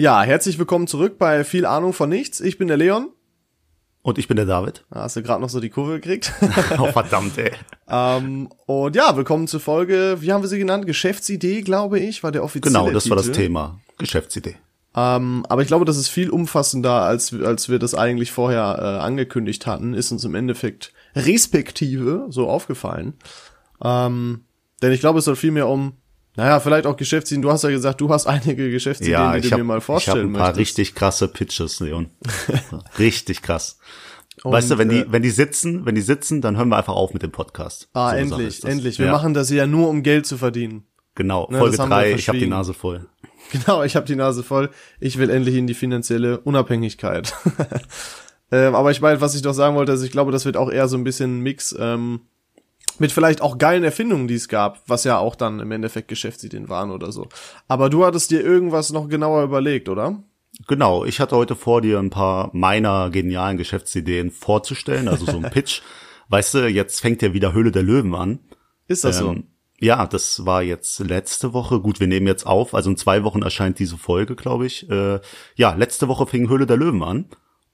Ja, herzlich willkommen zurück bei Viel Ahnung von nichts. Ich bin der Leon. Und ich bin der David. Da hast du gerade noch so die Kurve gekriegt. oh, verdammt, ey. ähm, und ja, willkommen zur Folge, wie haben wir sie genannt? Geschäftsidee, glaube ich, war der offizielle Genau, das Titel. war das Thema. Geschäftsidee. Ähm, aber ich glaube, das ist viel umfassender, als, als wir das eigentlich vorher äh, angekündigt hatten, ist uns im Endeffekt respektive so aufgefallen. Ähm, denn ich glaube, es soll viel mehr um, naja, vielleicht auch Geschäftsideen. Du hast ja gesagt, du hast einige Geschäftsideen, Ja, die ich du hab, mir mal ich vorstellen habe ein paar möchtest. richtig krasse Pitches, Leon. richtig krass. Und, weißt du, wenn die, äh, wenn die sitzen, wenn die sitzen, dann hören wir einfach auf mit dem Podcast. Ah, So endlich, endlich. Wir ja, machen das ja nur, um Geld zu verdienen. Genau, Ne, Folge drei. ich habe die. Nase voll. Genau, ich habe die Nase voll. Ich will endlich in die finanzielle Unabhängigkeit. ähm, aber ich meine, was ich doch sagen wollte, ist, ich glaube, das wird auch eher so ein bisschen ein Mix ähm, mit vielleicht auch geilen Erfindungen, die es gab, was ja auch dann im Endeffekt Geschäftsideen waren oder so. Aber du hattest dir irgendwas noch genauer überlegt, oder? Genau, ich hatte heute vor, dir ein paar meiner genialen Geschäftsideen vorzustellen, also so ein Pitch. weißt du, jetzt fängt ja wieder Höhle der Löwen an. Ist das so? Ähm, Ja, das war jetzt letzte Woche. Gut, wir nehmen jetzt auf, also in zwei Wochen erscheint diese Folge, glaube ich. Äh, ja, letzte Woche fing Höhle der Löwen an.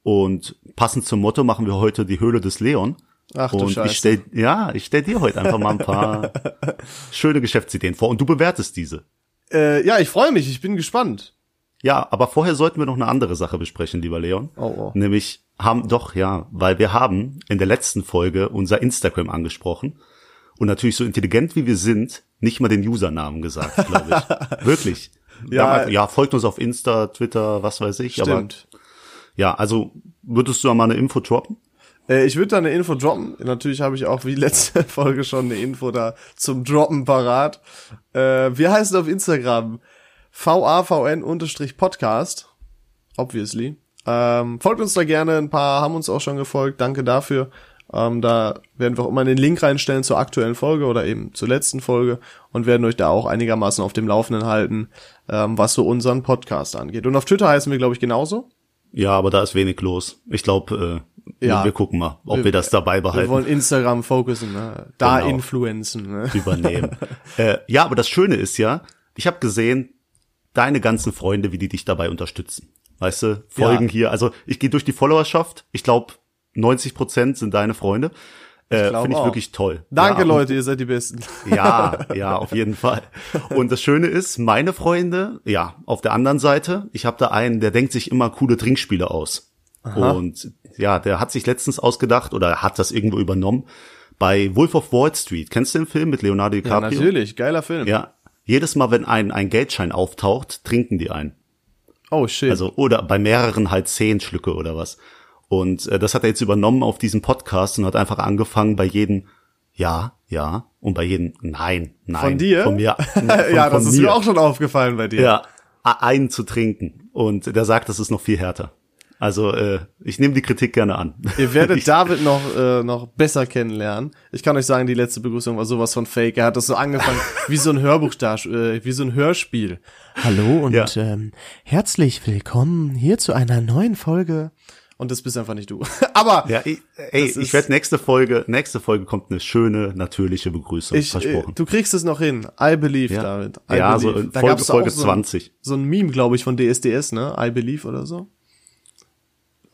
Und passend zum Motto machen wir heute die Höhle des Leon. Ach du und Scheiße. ich stell, ja, ich stell dir heute einfach mal ein paar schöne Geschäftsideen vor und du bewertest diese. Äh, ja, ich freue mich, ich bin gespannt. Ja, aber vorher sollten wir noch eine andere Sache besprechen, lieber Leon. Oh, oh. Nämlich haben doch, ja, weil wir haben in der letzten Folge unser Instagram angesprochen und natürlich so intelligent wie wir sind, nicht mal den Usernamen gesagt, glaube ich. Wirklich. Wir Ja. einfach- ja, folgt uns auf Insta, Twitter, was weiß ich. Stimmt. Aber ja, also würdest du da mal eine Info droppen? Äh, ich würde da eine Info droppen. Natürlich habe ich auch wie letzte Folge schon eine Info da zum Droppen parat. Äh, wir heißen auf Instagram VAVN-Podcast. Obviously. Ähm, folgt uns da gerne. Ein paar haben uns auch schon gefolgt. Danke dafür. Ähm, da werden wir auch immer den Link reinstellen zur aktuellen Folge oder eben zur letzten Folge und werden euch da auch einigermaßen auf dem Laufenden halten, ähm, was so unseren Podcast angeht. Und auf Twitter heißen wir, glaube ich, genauso. Ja, aber da ist wenig los. Ich glaube, äh, Ja. wir gucken mal, ob wir, das dabei Wir behalten. wollen Instagram fokussen, ne? da Genau. influenzen. Ne? übernehmen. äh, ja, aber das Schöne ist ja, ich habe gesehen, deine ganzen Freunde, wie die dich dabei unterstützen. Weißt du, folgen Ja. hier. Also ich gehe durch die Followerschaft. Ich glaube, 90 Prozent sind deine Freunde. Äh, Finde ich wirklich toll. Danke, ja, Leute, ihr seid die Besten. Ja, ja, auf jeden Fall. Und das Schöne ist, meine Freunde, ja, auf der anderen Seite, ich habe da einen, der denkt sich immer coole Trinkspiele aus. Und ja, der hat sich letztens ausgedacht oder hat das irgendwo übernommen bei Wolf of Wall Street. Kennst du den Film mit Leonardo Ja, DiCaprio? natürlich, geiler Film. Ja, jedes Mal, wenn ein, ein Geldschein auftaucht, trinken die ein. Oh shit. Also, oder bei mehreren halt zehn Schlücke oder was. Und äh, das hat er jetzt übernommen auf diesem Podcast und hat einfach angefangen bei jedem Ja, ja und bei jedem Nein, Nein. Von dir? Von mir. Von, ja, das ist mir. auch schon aufgefallen bei dir. Ja, einen zu trinken. Und der sagt, das ist noch viel härter. Also, äh, ich nehme die Kritik gerne an. Ihr werdet David noch, äh, noch besser kennenlernen. Ich kann euch sagen, die letzte Begrüßung war sowas von fake. Er hat das so angefangen, wie so ein Hörbuch, äh, wie so ein Hörspiel. Hallo und Ja. ähm, herzlich willkommen hier zu einer neuen Folge. Und das bist einfach nicht du. Aber Ja, ich, ey, ich werde nächste Folge, nächste Folge kommt eine schöne, natürliche Begrüßung. ich, äh, versprochen. du kriegst es noch hin. I believe, ja, David. I ja so believe. in Da Folge, Folge so ein- 20. so ein Meme, glaube ich, von DSDS, ne? I believe oder so.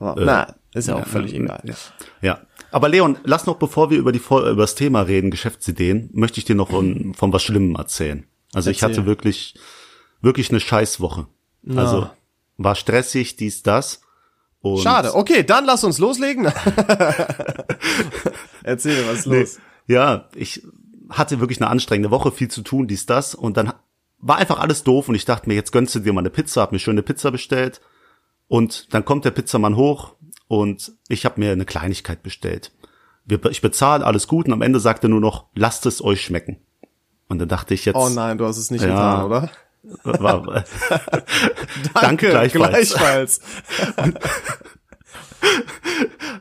Aber, na, ist ja auch völlig egal. Ja. ja. Aber Leon, lass noch, bevor wir über, die, über das Thema reden, Geschäftsideen, möchte ich dir noch von, von was Schlimmem erzählen. Also ich Erzähl. hatte wirklich, wirklich eine Scheißwoche. Also war stressig, dies, das. Und Schade. Okay, dann lass uns loslegen. Erzähl, was ist los? Ja, ich hatte wirklich eine anstrengende Woche, viel zu tun, dies, das. Und dann war einfach alles doof und ich dachte mir, jetzt gönnst du dir mal eine Pizza, hab mir schöne Pizza bestellt. Und dann kommt der Pizzamann hoch und ich habe mir eine Kleinigkeit bestellt. Ich bezahle, alles gut und am Ende sagt er nur noch, lasst es euch schmecken. Und dann dachte ich jetzt, Oh nein, du hast es nicht Ja. getan, oder? war, danke gleichfalls. gleichfalls.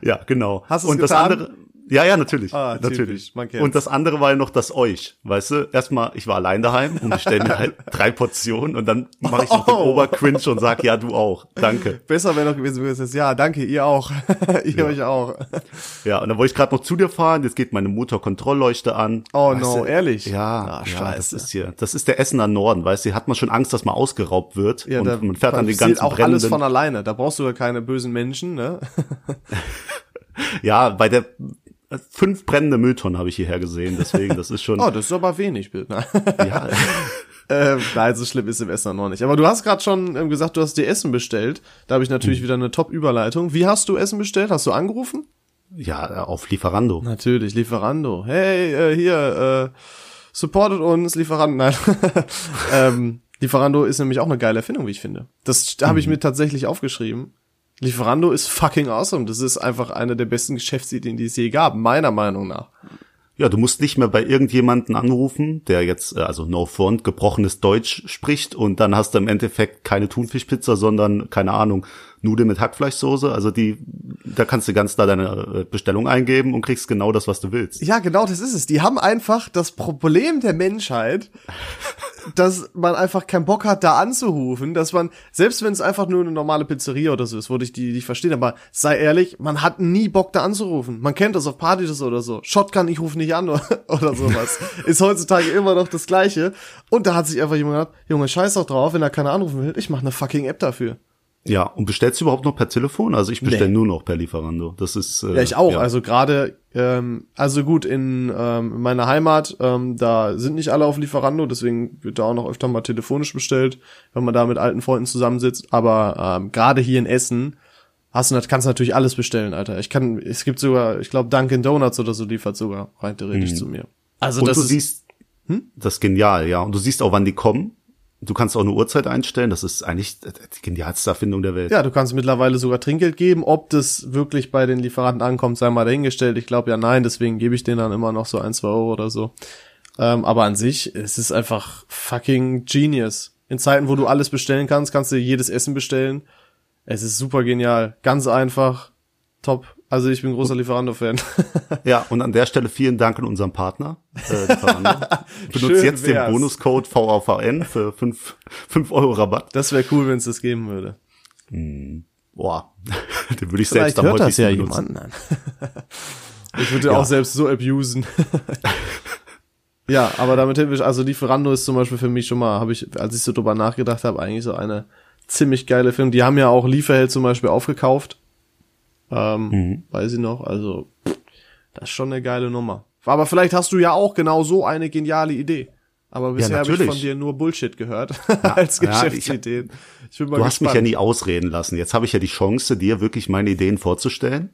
Ja, genau. Hast du's und das getan? andere, Ja, ja, natürlich. Ah, typisch, natürlich. man kennt's. und das andere war ja noch das euch. Weißt du, erstmal, ich war allein daheim und ich stelle mir halt drei Portionen und dann mache ich noch den Oh. Obercringe und sag, ja, du auch. Danke. Besser wäre noch gewesen, wenn du gesagt hast, ja, danke, ihr auch. ihr euch auch. Ja, und dann wollte ich gerade noch zu dir fahren, jetzt geht meine Motorkontrollleuchte an. Oh Weißt no, du, ehrlich? Ja, Ah, ja, das scheiße. ist hier, das ist der Essener Norden, weißt du, hat man schon Angst, dass man ausgeraubt wird Ja, und da man fährt an den ganzen auch alles von alleine. Da brauchst du ja keine bösen Menschen, ne? ja, bei der fünf brennende Mülltonnen habe ich hierher gesehen, deswegen, das ist schon, Oh, das ist aber wenig, Bild. Ne? ja, ähm, nein, so schlimm ist im Essen noch nicht. Aber du hast gerade schon ähm, gesagt, du hast dir Essen bestellt. Da habe ich Hm. natürlich wieder eine Top-Überleitung. Wie hast du Essen bestellt? Hast du angerufen? ja, auf Lieferando. Natürlich, Lieferando. Hey, äh, hier, äh, supportet uns, Lieferando. Nein. ähm, Lieferando ist nämlich auch eine geile Erfindung, wie ich finde. Das habe ich mir tatsächlich aufgeschrieben. Lieferando ist fucking awesome. Das ist einfach eine der besten Geschäftsideen, die es je gab, meiner Meinung nach. Ja, du musst nicht mehr bei irgendjemanden anrufen, der jetzt, äh, also no front, gebrochenes Deutsch spricht und dann hast du im Endeffekt keine Thunfischpizza, sondern, keine Ahnung, Nudeln mit Hackfleischsoße. Also die, da kannst du ganz da deine äh, Bestellung eingeben und kriegst genau das, was du willst. Ja, genau, das ist es. Die haben einfach das Problem der Menschheit, dass man einfach keinen Bock hat, da anzurufen, dass man, selbst wenn es einfach nur eine normale Pizzeria oder so ist, würde ich die nicht verstehen, aber sei ehrlich, man hat nie Bock, da anzurufen. Man kennt das auf Partys oder so. Shotgun, ich rufe nicht an oder, oder sowas. ist heutzutage immer noch das Gleiche. Und da hat sich einfach jemand gedacht, Junge, scheiß doch drauf, wenn da keiner anrufen will, ich mache eine fucking App dafür. Ja, und bestellst du überhaupt noch per Telefon? Also ich bestelle Nee. nur noch per Lieferando. Das ist äh, Ja, ich auch. Also gerade, ähm, also gut, in ähm, in meiner Heimat, ähm, da sind nicht alle auf Lieferando, deswegen wird da auch noch öfter mal telefonisch bestellt, wenn man da mit alten Freunden zusammensitzt. Aber ähm, gerade hier in Essen hast du, kannst du natürlich alles bestellen, Alter. Ich kann, es gibt sogar, ich glaube, Dunkin' Donuts oder so liefert sogar rein theoretisch zu mir. Also Mhm. und das du ist, siehst, das ist genial, ja. Und du siehst auch, wann die kommen. Du kannst auch eine Uhrzeit einstellen. Das ist eigentlich die genialste Erfindung der Welt. ja, du kannst mittlerweile sogar Trinkgeld geben. Ob das wirklich bei den Lieferanten ankommt, sei mal dahingestellt. Ich glaube ja nein, deswegen gebe ich denen dann immer noch so ein, zwei Euro oder so. Ähm, aber an sich, es ist einfach fucking genius. In Zeiten, wo du alles bestellen kannst, kannst du jedes Essen bestellen. Es ist super genial. Ganz einfach. Top. Also ich bin großer Lieferando-Fan. Ja, und an der Stelle vielen Dank an unseren Partner. Äh, Lieferando. Benutzt jetzt wär's. den Bonuscode VAVN für 5 fünf Euro Rabatt. Das wäre cool, wenn es das geben würde. Boah, den würde ich selbst Vielleicht am hört das ja benutzen. jemand. Ich würde Ja. auch selbst so abusen. ja, aber damit hin, also Lieferando ist zum Beispiel für mich schon mal, habe ich, als ich so drüber nachgedacht habe, eigentlich so eine ziemlich geile Film. Die haben ja auch Lieferheld zum Beispiel aufgekauft. Ähm, Mhm. Weiß ich noch. Also, das ist schon eine geile Nummer. Aber vielleicht hast du ja auch genau so eine geniale Idee. Aber bisher habe ich von dir nur Bullshit gehört als ja, ich- Geschäftsideen. Ich, bin mal Du hast mich gespannt. ja nie ausreden lassen. Jetzt habe ich ja die Chance, dir wirklich meine Ideen vorzustellen.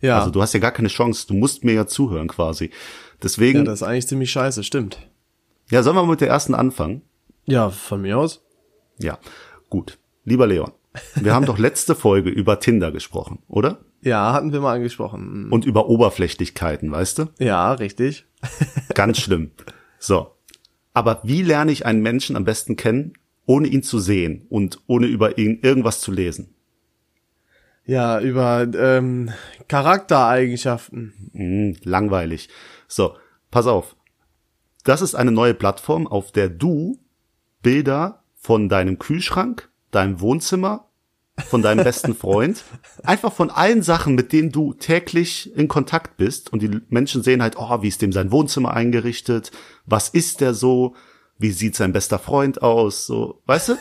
ja. Also du hast ja gar keine Chance. Du musst mir ja zuhören quasi. Deswegen, ja, ja, das ist eigentlich ziemlich scheiße, stimmt. sollen wir mit der ersten anfangen? Ja, von mir aus. Ja, gut. Lieber Leon, wir haben doch letzte Folge über Tinder gesprochen, oder? Ja, hatten wir mal angesprochen. Und über Oberflächlichkeiten, weißt du? Ja, richtig. Ganz schlimm. So. Aber wie lerne ich einen Menschen am besten kennen, ohne ihn zu sehen und ohne über ihn irgendwas zu lesen? Ja, über ähm, Charaktereigenschaften. Hm, langweilig. So, pass auf. Das ist eine neue Plattform, auf der du Bilder von deinem Kühlschrank, deinem Wohnzimmer, von deinem besten Freund, einfach von allen Sachen, mit denen du täglich in Kontakt bist. Und die Menschen sehen halt, oh, wie ist dem sein Wohnzimmer eingerichtet, was ist der so, wie sieht sein bester Freund aus, so, weißt du?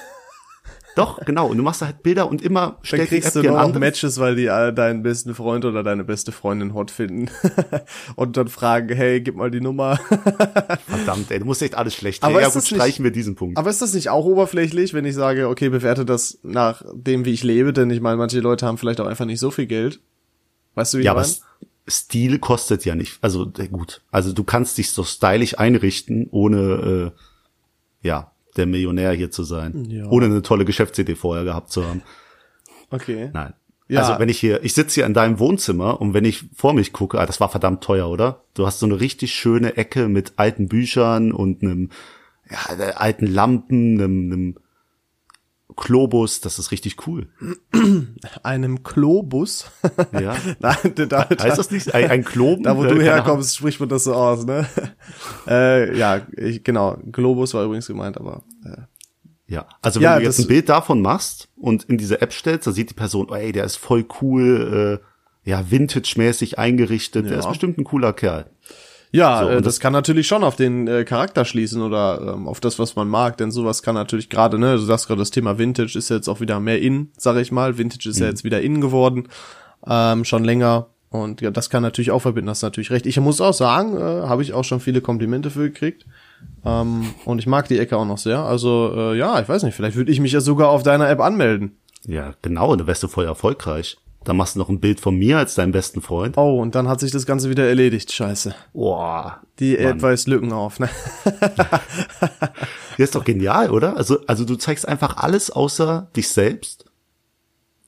Doch, genau. Und du machst da halt Bilder und immer Dann stellt die kriegst App du noch Matches, weil die alle deinen besten Freund oder deine beste Freundin hot finden. Und dann fragen, hey, gib mal die Nummer. Verdammt, ey, du musst echt alles schlecht Aber. Ja ist gut, das nicht- streichen wir diesen Punkt. Aber ist das nicht auch oberflächlich, wenn ich sage, okay, bewerte das nach dem, wie ich lebe? Denn ich meine, manche Leute haben vielleicht auch einfach nicht so viel Geld. Weißt du, wie Ja, ich meine? Stil kostet ja nicht. Also äh, gut. Also du kannst dich so stylisch einrichten, ohne äh, ja der Millionär hier zu sein, Ja. ohne eine tolle Geschäftsidee vorher gehabt zu haben. Okay. Nein. Ja. Also wenn ich hier, ich sitze hier in deinem Wohnzimmer und wenn ich vor mich gucke, ah, das war verdammt teuer, oder? Du hast so eine richtig schöne Ecke mit alten Büchern und einem ja, alten Lampen, einem, einem Klobus, das ist richtig cool. Einem Klobus. Ja. Nein, da, da, Heißt das nicht? Ein, ein Kloben? da wo du herkommst, spricht man das so aus, ne? äh, ja, ich, genau. Globus war übrigens gemeint, aber äh, Ja, also wenn Ja, du jetzt ein Bild davon machst und in diese App stellst, da sieht die Person, oh, ey, der ist voll cool, äh, ja, vintage-mäßig eingerichtet, der Ja. ist bestimmt ein cooler Kerl. Ja, So, äh, das, kann natürlich schon auf den äh, Charakter schließen oder ähm, auf das, was man mag, denn sowas kann natürlich gerade, ne, du sagst gerade, das Thema Vintage ist jetzt auch wieder mehr in, sag ich mal. Vintage ist ja jetzt wieder in geworden, ähm, schon länger. Und ja, das kann natürlich auch verbinden, hast natürlich recht. Ich muss auch sagen, äh, habe ich auch schon viele Komplimente für gekriegt. Ähm, und ich mag die Ecke auch noch sehr. Also, äh, ja, ich weiß nicht, vielleicht würde ich mich ja sogar auf deiner App anmelden. Ja, genau, da wärst du voll erfolgreich. Da machst du noch ein Bild von mir als deinem besten Freund. Oh, und dann hat sich das Ganze wieder erledigt. Scheiße. Boah. Die. App weist Lücken auf, ne? Das ist doch genial, oder? Also, also du zeigst einfach alles außer dich selbst.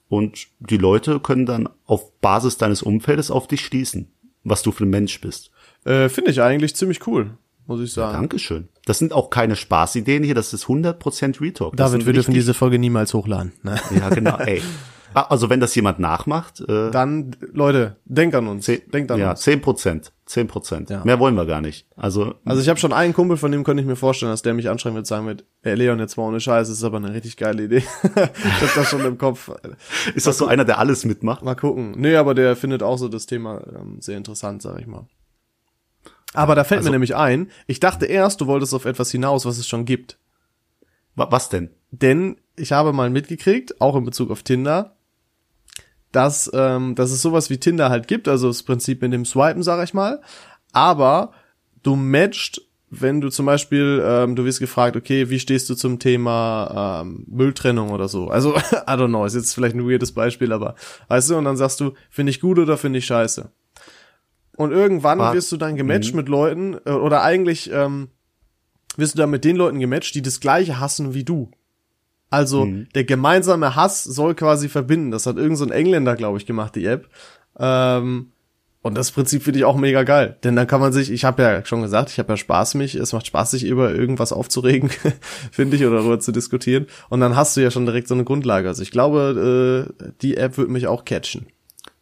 Und die Leute können dann auf Basis deines Umfeldes auf dich schließen, was du für ein Mensch bist. Äh, Finde ich eigentlich ziemlich cool, muss ich sagen. Dankeschön. Das sind auch keine Spaßideen hier, das ist 100% Retalk. Das David, wir dürfen diese Folge niemals hochladen. Ne? Ja, genau, ey. Ah, Also wenn das jemand nachmacht, äh, Dann, Leute, denk an uns. zehn, Denkt an ja, uns. 10 Prozent. 10 Prozent. Ja. Mehr wollen wir gar nicht. Also, Also ich habe schon einen Kumpel, von dem könnte ich mir vorstellen, dass der mich anschreiben wird, sagen wird, ey Leon, jetzt mal ohne Scheiß, ist aber eine richtig geile Idee. ich hab das schon im Kopf. ist das so einer, der alles mitmacht? Mal gucken. Nee, aber der findet auch so das Thema ähm, sehr interessant, sag ich mal. Aber da fällt Also- mir nämlich ein, ich dachte erst, du wolltest auf etwas hinaus, was es schon gibt. Wa- Was denn? Denn ich habe mal mitgekriegt, auch in Bezug auf Tinder, dass, ähm, dass es sowas wie Tinder halt gibt, also das Prinzip mit dem Swipen, sag ich mal. Aber du matcht, wenn du zum Beispiel, ähm, du wirst gefragt, okay, wie stehst du zum Thema ähm, Mülltrennung oder so? Also, I don't know, ist jetzt vielleicht ein weirdes Beispiel, aber weißt du, und dann sagst du, finde ich gut oder finde ich scheiße? Und irgendwann War- wirst du dann gematcht mit Leuten, äh, oder eigentlich ähm, wirst du dann mit den Leuten gematcht, die das gleiche hassen wie du. Also der gemeinsame Hass soll quasi verbinden. Das hat irgend so ein Engländer, glaube ich, gemacht, die App. Ähm, und das Prinzip finde ich auch mega geil. Denn dann kann man sich, ich habe ja schon gesagt, ich habe ja Spaß mich, es macht Spaß, sich über irgendwas aufzuregen, finde ich, oder darüber zu diskutieren. Und dann hast du ja schon direkt so eine Grundlage. Also ich glaube, äh, die App wird mich auch catchen.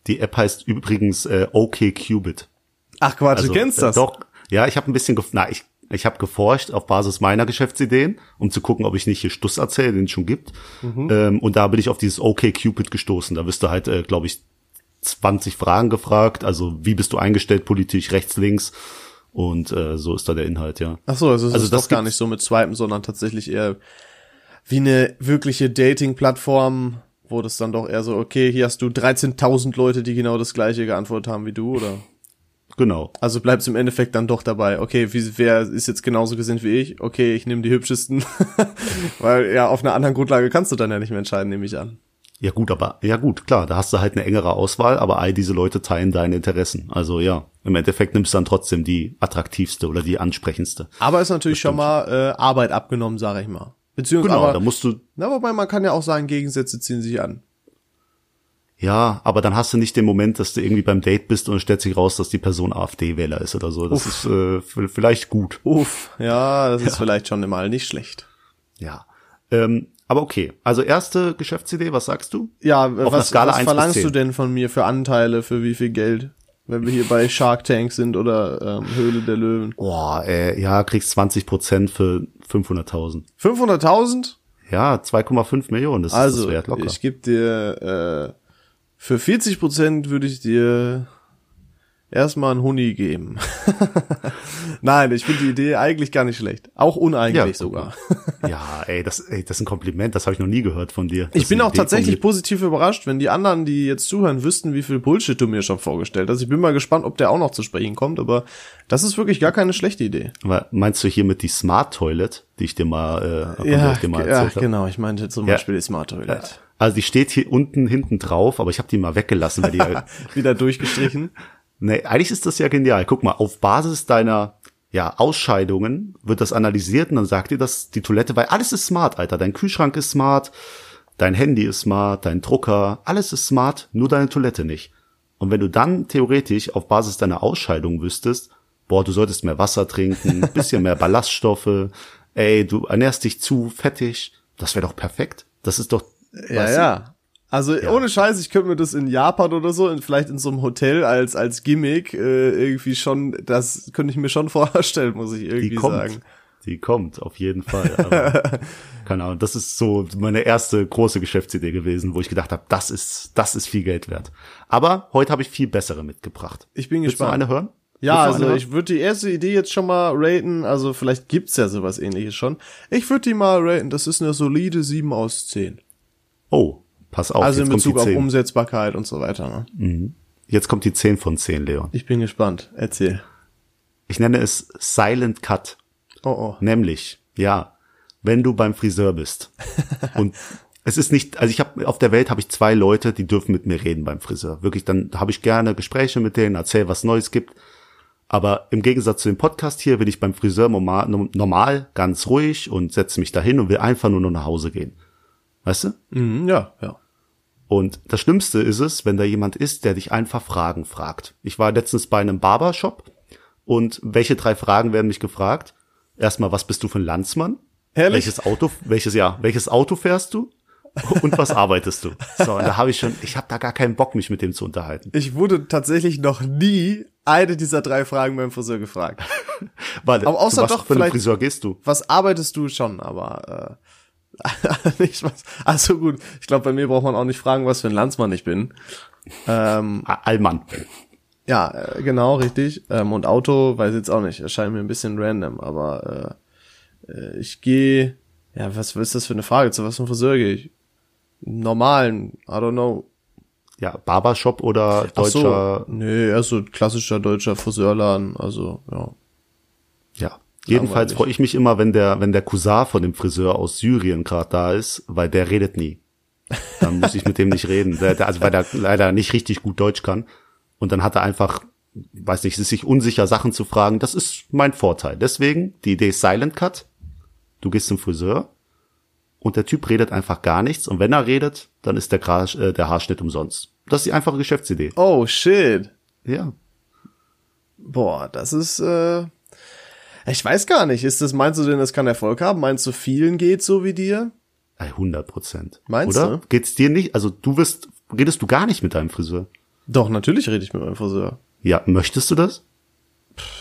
Die App heißt übrigens äh, OKCupid. Ach Quatsch, Also, du kennst äh, das. Doch. Ja, ich habe ein bisschen, gef- na, ich, ich habe geforscht auf Basis meiner Geschäftsideen, um zu gucken, ob ich nicht hier Stuss erzähle, den es schon gibt. Mhm. Ähm, und da bin ich auf dieses OKCupid gestoßen. Da wirst du halt, äh, glaube ich, 20 Fragen gefragt. Also wie bist du eingestellt politisch, rechts, links. Und äh, so ist da der Inhalt, ja. Ach so, also es Also ist das doch gar nicht so mit Swipen, sondern tatsächlich eher wie eine wirkliche Dating-Plattform, wo das dann doch eher so, okay, hier hast du 13.000 Leute, die genau das gleiche geantwortet haben wie du, oder? Genau. Also bleibst im Endeffekt dann doch dabei, okay, wie, wer ist jetzt genauso gesinnt wie ich? Okay, ich nehme die hübschesten. Weil ja, auf einer anderen Grundlage kannst du dann ja nicht mehr entscheiden, nehme ich an. Ja gut, aber ja gut, klar, da hast du halt eine engere Auswahl, aber all diese Leute teilen deine Interessen. Also ja, im Endeffekt nimmst du dann trotzdem die attraktivste oder die ansprechendste. Aber ist natürlich schon mal äh, Arbeit abgenommen, sage ich mal. Beziehungsweise, Genau, da aber, musst du na, wobei man kann ja auch sagen, Gegensätze ziehen sich an. Ja, aber dann hast du nicht den Moment, dass du irgendwie beim Date bist und es stellt sich raus, dass die Person AfD-Wähler ist oder so. Das ist äh, vielleicht gut. Uff, ja, das ist vielleicht schon mal nicht schlecht. Ja. Ähm, aber okay. Also erste Geschäftsidee, was sagst du? Ja, Auf was, was 1 bis verlangst 10. du denn von mir für Anteile, für wie viel Geld? Wenn wir hier bei Shark Tank sind oder ähm, Höhle der Löwen. Boah, äh, ja, kriegst 20 Prozent für 500.000. 500.000? Ja, 2,5 Millionen, das ist Also, das wert locker. ich gebe dir, äh, für 40 Prozent würde ich dir erstmal einen Huni geben. Nein, ich finde die Idee eigentlich gar nicht schlecht. Auch uneigentlich Ja, sogar. ja, ey, das, ey, das ist ein Kompliment, das habe ich noch nie gehört von dir. Ich Das bin ist eine auch Idee tatsächlich positiv überrascht, wenn die anderen, die jetzt zuhören, wüssten, wie viel Bullshit du mir schon vorgestellt hast. Ich bin mal gespannt, ob der auch noch zu sprechen kommt, aber das ist wirklich gar keine schlechte Idee. Aber meinst du hiermit die Smart Toilet, die ich dir mal, äh, Ja, ich dir mal ja erzählt habe? genau. Ich meinte zum Ja. Beispiel die Smart Toilet. Also die steht hier unten hinten drauf, aber ich habe die mal weggelassen, weil die ja, Wieder durchgestrichen. nee, eigentlich ist das ja genial. Guck mal, auf Basis deiner ja, Ausscheidungen wird das analysiert und dann sagt dir das die Toilette, weil alles ist smart, Alter. Dein Kühlschrank ist smart, dein Handy ist smart, dein Drucker, alles ist smart, nur deine Toilette nicht. Und wenn du dann theoretisch auf Basis deiner Ausscheidung wüsstest, boah, du solltest mehr Wasser trinken, bisschen mehr Ballaststoffe, ey, du ernährst dich zu fettig, das wäre doch perfekt. Das ist doch. Ja, weißt du? ja. Also ohne Scheiß, ich könnte mir das in Japan oder so, in, vielleicht in so einem Hotel als als Gimmick äh, irgendwie schon, das könnte ich mir schon vorstellen, muss ich irgendwie Die kommt. sagen. Die kommt, auf jeden Fall. Aber, keine Ahnung, das ist so meine erste große Geschäftsidee gewesen, wo ich gedacht habe, das ist, das ist viel Geld wert. Aber heute habe ich viel bessere mitgebracht. Ich bin Willst du noch gespannt. eine hören? Ja, Willst du also ich würde die erste Idee jetzt schon mal raten, also vielleicht gibt's ja sowas ähnliches schon. Ich würde die mal raten, das ist eine solide 7 aus 10. Oh, pass auf, Also in Bezug auf 10. Umsetzbarkeit und so weiter. Ne? Jetzt kommt die 10 von 10, Leon. Ich bin gespannt. Erzähl. Ich nenne es Silent Cut. Oh oh. Nämlich, ja, wenn du beim Friseur bist und es ist nicht, also ich habe auf der Welt habe ich zwei Leute, die dürfen mit mir reden beim Friseur. Wirklich, dann habe ich gerne Gespräche mit denen, erzähl, was Neues gibt. Aber im Gegensatz zu dem Podcast hier will ich beim Friseur normal, normal ganz ruhig und setze mich dahin und will einfach nur noch nach Hause gehen. Weißt du? Mhm, ja, ja. Und das Schlimmste ist es, wenn da jemand ist, der dich einfach Fragen fragt. Ich war letztens bei einem Barbershop und welche drei Fragen werden mich gefragt? Erstmal, was bist du für ein Landsmann? Ehrlich? Welches Auto, welches ja, welches Auto fährst du? Und was arbeitest du? So, und da habe ich schon, ich habe da gar keinen Bock, mich mit dem zu unterhalten. Ich wurde tatsächlich noch nie eine dieser drei Fragen beim Friseur gefragt. Warte, Aber außer doch für vielleicht- Friseur gehst du? Was arbeitest du schon, aber äh, nicht was. Also gut, ich glaube, bei mir braucht man auch nicht fragen, was für ein Landsmann ich bin. Ähm, Allmann. ja, äh, genau, richtig. Ähm, und Auto, weiß jetzt auch nicht, erscheint mir ein bisschen random, aber äh, äh, ich gehe, ja, was, was ist das für eine Frage? Zu was für Friseur gehe ich? Normalen, I don't know. Ja, Barbershop oder Ach so, deutscher, nee, eher so klassischer deutscher Friseurladen, also, ja. ja. Jedenfalls freue ich mich immer, wenn der, wenn der Cousin von dem Friseur aus Syrien gerade da ist, weil der redet nie. Dann muss ich mit dem nicht reden. Der, der, also weil der leider nicht richtig gut Deutsch kann. Und dann hat er einfach, weiß nicht, ist sich unsicher, Sachen zu fragen. Das ist mein Vorteil. Deswegen, die Idee ist Silent Cut. Du gehst zum Friseur und der Typ redet einfach gar nichts. Und wenn er redet, dann ist der, Gra äh, der Haarschnitt umsonst. Das ist die einfache Geschäftsidee. Oh, shit. Ja. Boah, das ist, äh, ich weiß gar nicht. Ist das, meinst du denn, das kann Erfolg haben? Meinst du, vielen geht so wie dir? 100 Prozent. Meinst Oder? du? Geht's dir nicht? Also du wirst, redest du gar nicht mit deinem Friseur? Doch, natürlich rede ich mit meinem Friseur. Ja, möchtest du das?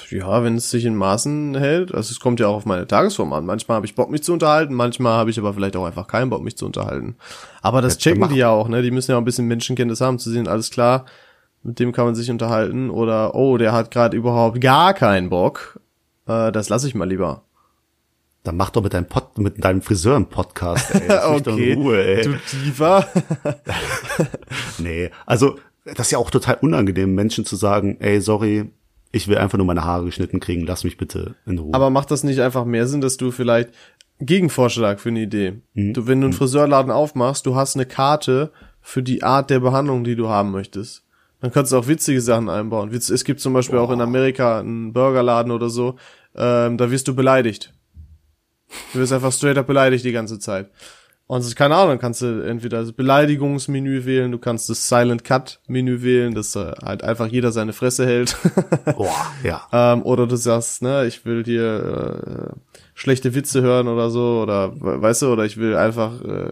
Ja, wenn es sich in Maßen hält. Also es kommt ja auch auf meine Tagesform an. Manchmal habe ich Bock, mich zu unterhalten, manchmal habe ich aber vielleicht auch einfach keinen Bock, mich zu unterhalten. Aber das Ja, checken mach- die ja auch, ne? Die müssen ja auch ein bisschen Menschenkenntnis haben, zu sehen, alles klar, mit dem kann man sich unterhalten. Oder, oh, der hat gerade überhaupt gar keinen Bock. Äh, das lasse ich mal lieber. Dann mach doch mit deinem, Pod, mit deinem Friseur einen Podcast, ey. Lass mich doch in Ruhe, ey. Du Diva. Nee, also das ist ja auch total unangenehm, Menschen zu sagen, ey, sorry, ich will einfach nur meine Haare geschnitten kriegen, lass mich bitte in Ruhe. Aber macht das nicht einfach mehr Sinn, dass du vielleicht Gegenvorschlag für eine Idee? Du, wenn du einen Friseurladen aufmachst, du hast eine Karte für die Art der Behandlung, die du haben möchtest. Dann kannst du auch witzige Sachen einbauen. Es gibt zum Beispiel auch in Amerika einen Burgerladen oder so, ähm, da wirst du beleidigt. Du wirst einfach straight up beleidigt die ganze Zeit. Und das, keine Ahnung, dann kannst du entweder das Beleidigungsmenü wählen, du kannst das Silent Cut Menü wählen, dass äh, halt einfach jeder seine Fresse hält. Boah, ja. Ähm, oder du sagst, ne, ich will hier äh, schlechte Witze hören oder so, oder we- weißt du, oder ich will einfach äh,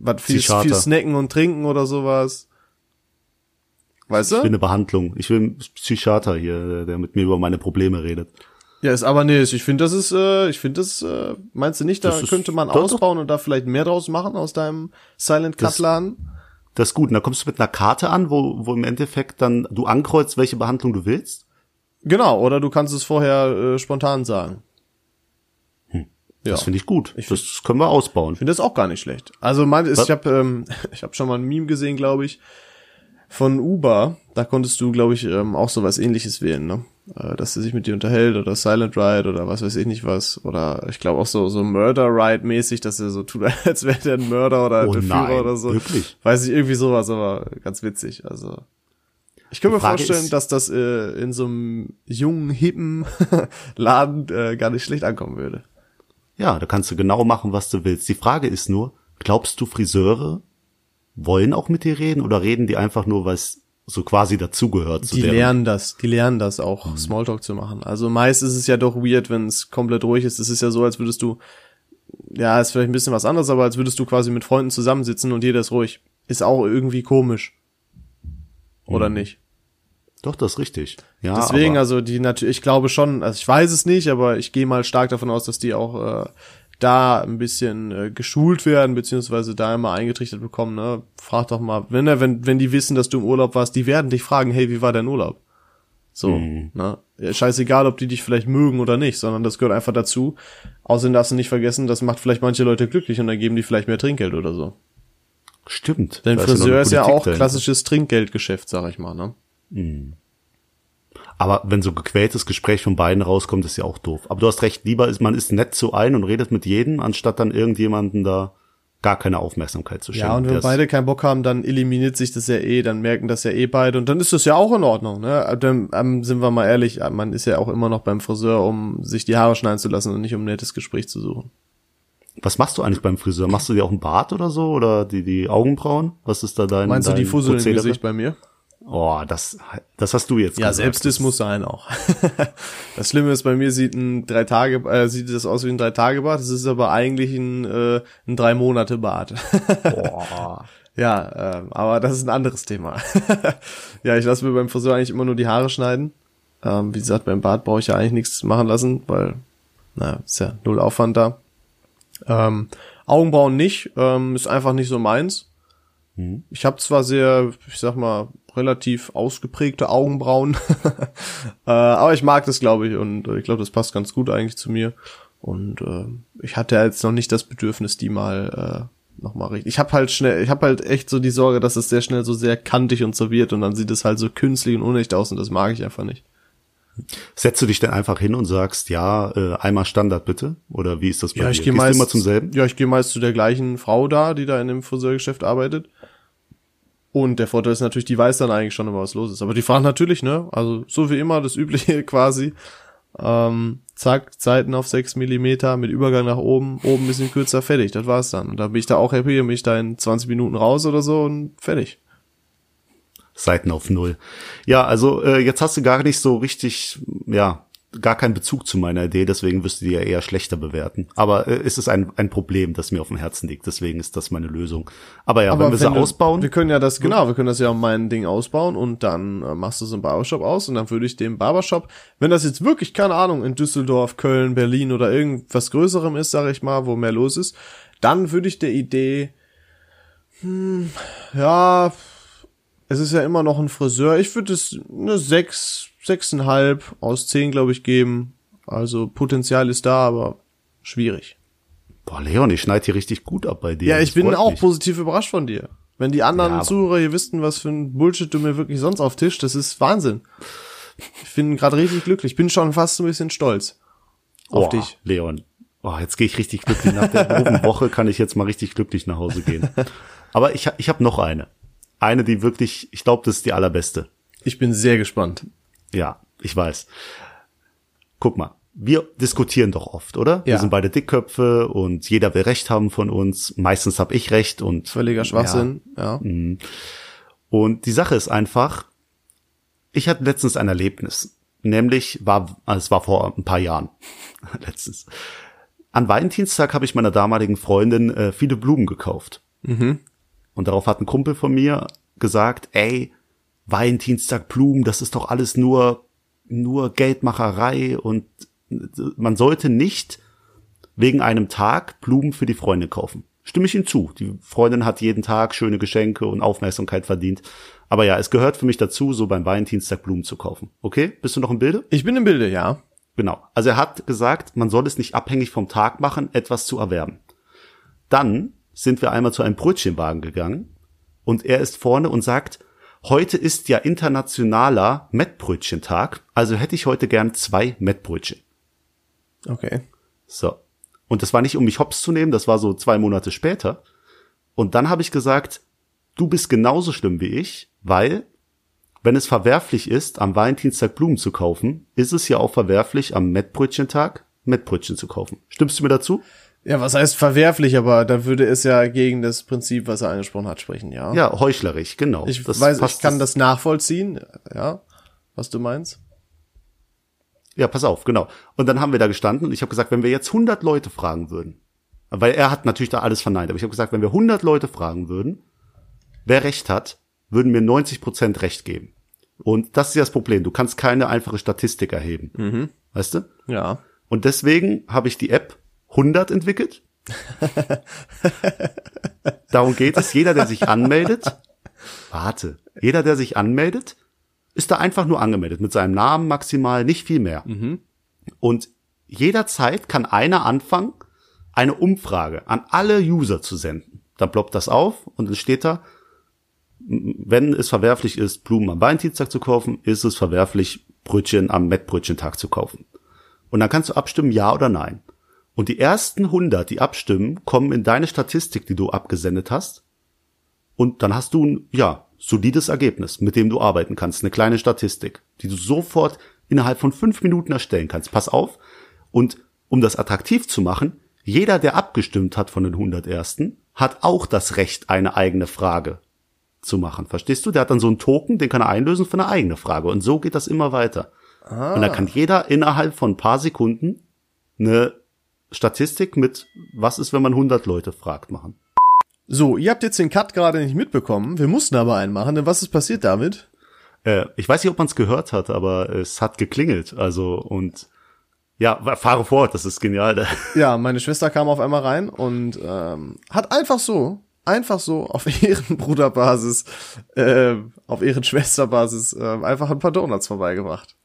was viel, viel snacken und trinken oder sowas. Weißt Ich will du? eine Behandlung. Ich will einen Psychiater hier, der- mit mir über meine Probleme redet. Ja, ist aber nee, ich finde, das ist, äh, ich finde das, äh, meinst du nicht, da Das könnte man doch, doch. ausbauen und da vielleicht mehr draus machen aus deinem Silent Cut Laden? Das ist gut. Und dann kommst du mit einer Karte an, wo, wo im Endeffekt dann du ankreuzt, welche Behandlung du willst. Genau, oder du kannst es vorher äh, spontan sagen. Ja. Das finde ich gut. Ich das können wir ausbauen. finde das auch gar nicht schlecht. Also mein, ist, ich habe ähm, ich habe schon mal ein Meme gesehen, glaube ich, von Uber. Da konntest du, glaube ich, ähm, auch sowas Ähnliches wählen, ne? Äh, dass er sich mit dir unterhält oder Silent Ride oder was weiß ich nicht was oder ich glaube auch so so Murder Ride mäßig, dass er so tut, als wäre der ein Mörder oder Oh der Führer oder so. wirklich? Weiß ich irgendwie sowas, aber ganz witzig. Also ich kann Die mir vorstellen, ist- dass das äh, in so einem jungen hippen Laden äh, gar nicht schlecht ankommen würde. Ja, da kannst du genau machen, was du willst. Die Frage ist nur, glaubst du, Friseure wollen auch mit dir reden oder reden die einfach nur, was so quasi dazugehört zu Die deren- lernen das, die lernen das auch, Smalltalk zu machen. Also meist ist es ja doch weird, wenn es komplett ruhig ist. Es ist ja so, als würdest du ja, ist vielleicht ein bisschen was anderes, aber als würdest du quasi mit Freunden zusammensitzen und jeder ist ruhig. Ist auch irgendwie komisch. Oder Mhm. nicht? Doch, das ist richtig. Ja, Deswegen, also die natürlich, ich glaube schon, also ich weiß es nicht, aber ich gehe mal stark davon aus, dass die auch äh, da ein bisschen äh, geschult werden, beziehungsweise da immer eingetrichtert bekommen, ne? Frag doch mal, wenn, ne, wenn, wenn die wissen, dass du im Urlaub warst, die werden dich fragen, hey, wie war dein Urlaub? So, Mhm. ne? Scheißegal, ob die dich vielleicht mögen oder nicht, sondern das gehört einfach dazu. Außerdem darfst du nicht vergessen, das macht vielleicht manche Leute glücklich und dann geben die vielleicht mehr Trinkgeld oder so. stimmt. Denn Friseur ist ja auch dahinter. klassisches Trinkgeldgeschäft, sag ich mal, ne? Aber wenn so gequältes Gespräch von beiden rauskommt, ist ja auch doof. Aber du hast recht, lieber ist man ist nett zu ein und redet mit jedem, anstatt dann irgendjemanden da gar keine Aufmerksamkeit zu schenken. Ja, und wenn beide keinen Bock haben, dann eliminiert sich das ja eh, dann merken das ja eh beide und dann ist das ja auch in Ordnung, ne? Dann ähm, sind wir mal ehrlich, äh, man ist ja auch immer noch beim Friseur, um sich die Haare schneiden zu lassen und nicht um ein nettes Gespräch zu suchen. Was machst du eigentlich beim Friseur? Machst du dir auch einen Bart oder so oder die die Augenbrauen? Was ist da dein Meinst du die dein Fussel im? Gesicht bei mir? Oh, das das hast du jetzt Ja, gesagt. selbst das muss sein auch. das Schlimme ist, bei mir sieht ein drei Tage, äh, sieht das aus wie ein drei Tage Bart, das ist aber eigentlich ein, äh, ein drei Monate Bart. Boah. Ja, ähm, aber das ist ein anderes Thema. ja, ich lasse mir beim Friseur eigentlich immer nur die Haare schneiden. Ähm, wie gesagt, beim Bart brauche ich ja eigentlich nichts machen lassen, weil, naja, ist ja null Aufwand da. Ähm, Augenbrauen nicht, ähm, ist einfach nicht so meins. Ich habe zwar sehr, ich sag mal, relativ ausgeprägte Augenbrauen, äh, aber ich mag das, glaube ich, und äh, ich glaube, das passt ganz gut eigentlich zu mir. Und äh, ich hatte jetzt noch nicht das Bedürfnis, die mal äh, noch mal richtig. Ich habe halt schnell, ich habe halt echt so die Sorge, dass es sehr schnell so sehr kantig und so wird und dann sieht es halt so künstlich und unecht aus und das mag ich einfach nicht. Setzt du dich denn einfach hin und sagst, ja, äh, einmal Standard bitte? Oder wie ist das bei dir? ich gehe Gehst meist du immer zum selben? Ja, ich gehe meist zu der gleichen Frau da, die da in dem Friseurgeschäft arbeitet. Und der Vorteil ist natürlich, die weiß dann eigentlich schon immer, was los ist. Aber die fragen natürlich, ne? Also so wie immer, das Übliche quasi. Ähm, zack, Zeiten auf 6 Millimeter mit Übergang nach oben, oben ein bisschen kürzer, fertig, das war's dann. Und da bin ich da auch happy, bin ich da in 20 Minuten raus oder so und fertig. Seiten auf Null. Ja, also äh, jetzt hast du gar nicht so richtig, ja, gar keinen Bezug zu meiner Idee, deswegen wirst du die ja eher schlechter bewerten. Aber äh, es ist ein, ein Problem, das mir auf dem Herzen liegt, deswegen ist das meine Lösung. Aber ja, wenn wir sie du- ausbauen, Wir können ja das, genau, wir können das ja um mein Ding ausbauen und dann äh, machst du so einen Barbershop aus und dann würde ich dem Barbershop, wenn das jetzt wirklich, keine Ahnung, in Düsseldorf, Köln, Berlin oder irgendwas Größerem ist, sage ich mal, wo mehr los ist, dann würde ich der Idee, hm, ja, es ist ja immer noch ein Friseur, ich würde es eine sechs, sechseinhalb aus zehn, glaube ich, geben. Also Potenzial ist da, aber schwierig. boah, Leon, ich schneide hier richtig gut ab bei dir. Ja, ich Das bin auch mich. positiv überrascht von dir. Wenn die anderen Ja, Zuhörer hier wüssten, was für ein Bullshit du mir wirklich sonst auf Tisch, das ist Wahnsinn. Ich bin gerade richtig glücklich. Ich bin schon fast ein bisschen stolz auf oh, dich. Leon. Oh, jetzt gehe ich richtig glücklich. Nach der Woche kann ich jetzt mal richtig glücklich nach Hause gehen. Aber ich, ich habe noch eine. Eine, die wirklich, ich glaube, das ist die allerbeste. Ich bin sehr gespannt. Ja, ich weiß. Guck mal, wir diskutieren doch oft, oder? Wir Ja. sind beide Dickköpfe und jeder will Recht haben von uns. Meistens habe ich Recht und Völliger Schwachsinn, ja. Und die Sache ist einfach, ich hatte letztens ein Erlebnis. Nämlich war, also es war vor ein paar Jahren, letztens. An Valentinstag habe ich meiner damaligen Freundin äh, viele Blumen gekauft. Und darauf hat ein Kumpel von mir gesagt, ey, Valentinstag Blumen, das ist doch alles nur, nur Geldmacherei und man sollte nicht wegen einem Tag Blumen für die Freundin kaufen. Stimme ich ihm zu. Die Freundin hat jeden Tag schöne Geschenke und Aufmerksamkeit verdient. Aber ja, es gehört für mich dazu, so beim Valentinstag Blumen zu kaufen. Okay? Bist du noch im Bilde? Ich bin im Bilde, ja. Genau. Also er hat gesagt, man soll es nicht abhängig vom Tag machen, etwas zu erwerben. Dann sind wir einmal zu einem Brötchenwagen gegangen und er ist vorne und sagt, heute ist ja internationaler Mettbrötchentag, also hätte ich heute gern zwei Mettbrötchen. Okay. So. Und das war nicht, um mich hops zu nehmen, das war so zwei Monate später. Und dann habe ich gesagt, du bist genauso schlimm wie ich, weil wenn es verwerflich ist, am Valentinstag Blumen zu kaufen, ist es ja auch verwerflich, am Mettbrötchentag Mettbrötchen zu kaufen. Stimmst du mir dazu? Ja, was heißt verwerflich, aber da würde es ja gegen das Prinzip, was er angesprochen hat, sprechen, ja. Ja, heuchlerisch, genau. Ich Das weiß, ich kann das nachvollziehen, ja, was du meinst. Ja, pass auf, genau. Und dann haben wir da gestanden und ich habe gesagt, wenn wir jetzt 100 Leute fragen würden, weil er hat natürlich da alles verneint. Aber ich habe gesagt, wenn wir 100 Leute fragen würden, wer recht hat, würden mir 90 Prozent recht geben. Und das ist ja das Problem. Du kannst keine einfache Statistik erheben. Mhm. Weißt du? Ja. Und deswegen habe ich die App 100 entwickelt. Darum geht es. Jeder, der sich anmeldet, warte, jeder, der sich anmeldet, ist da einfach nur angemeldet mit seinem Namen maximal, nicht viel mehr. Und jederzeit kann einer anfangen, eine Umfrage an alle User zu senden. Dann ploppt das auf und dann steht da, wenn es verwerflich ist, Blumen am Valentinstag zu kaufen, ist es verwerflich, Brötchen am Mettbrötchentag zu kaufen. Und dann kannst du abstimmen, ja oder nein. Und die ersten 100, die abstimmen, kommen in deine Statistik, die du abgesendet hast. Und dann hast du ein, ja, solides Ergebnis, mit dem du arbeiten kannst. Eine kleine Statistik, die du sofort innerhalb von fünf Minuten erstellen kannst. Pass auf. Und um das attraktiv zu machen, jeder, der abgestimmt hat von den 100 Ersten, hat auch das Recht, eine eigene Frage zu machen. Verstehst du? Der hat dann so einen Token, den kann er einlösen für eine eigene Frage. Und so geht das immer weiter. Und dann kann jeder innerhalb von ein paar Sekunden eine Statistik mit, was ist, wenn man 100 Leute fragt, machen. So, ihr habt jetzt den Cut gerade nicht mitbekommen. Wir mussten aber einen machen. Denn was ist passiert damit? Äh, ich weiß nicht, ob man es gehört hat, aber es hat geklingelt. Also und ja, fahre fort, das ist genial. Ja, meine Schwester kam auf einmal rein und ähm, hat einfach so, einfach so auf Ehrenbruderbasis, äh, auf Ehrenschwesterbasis äh, einfach ein paar Donuts vorbeigebracht.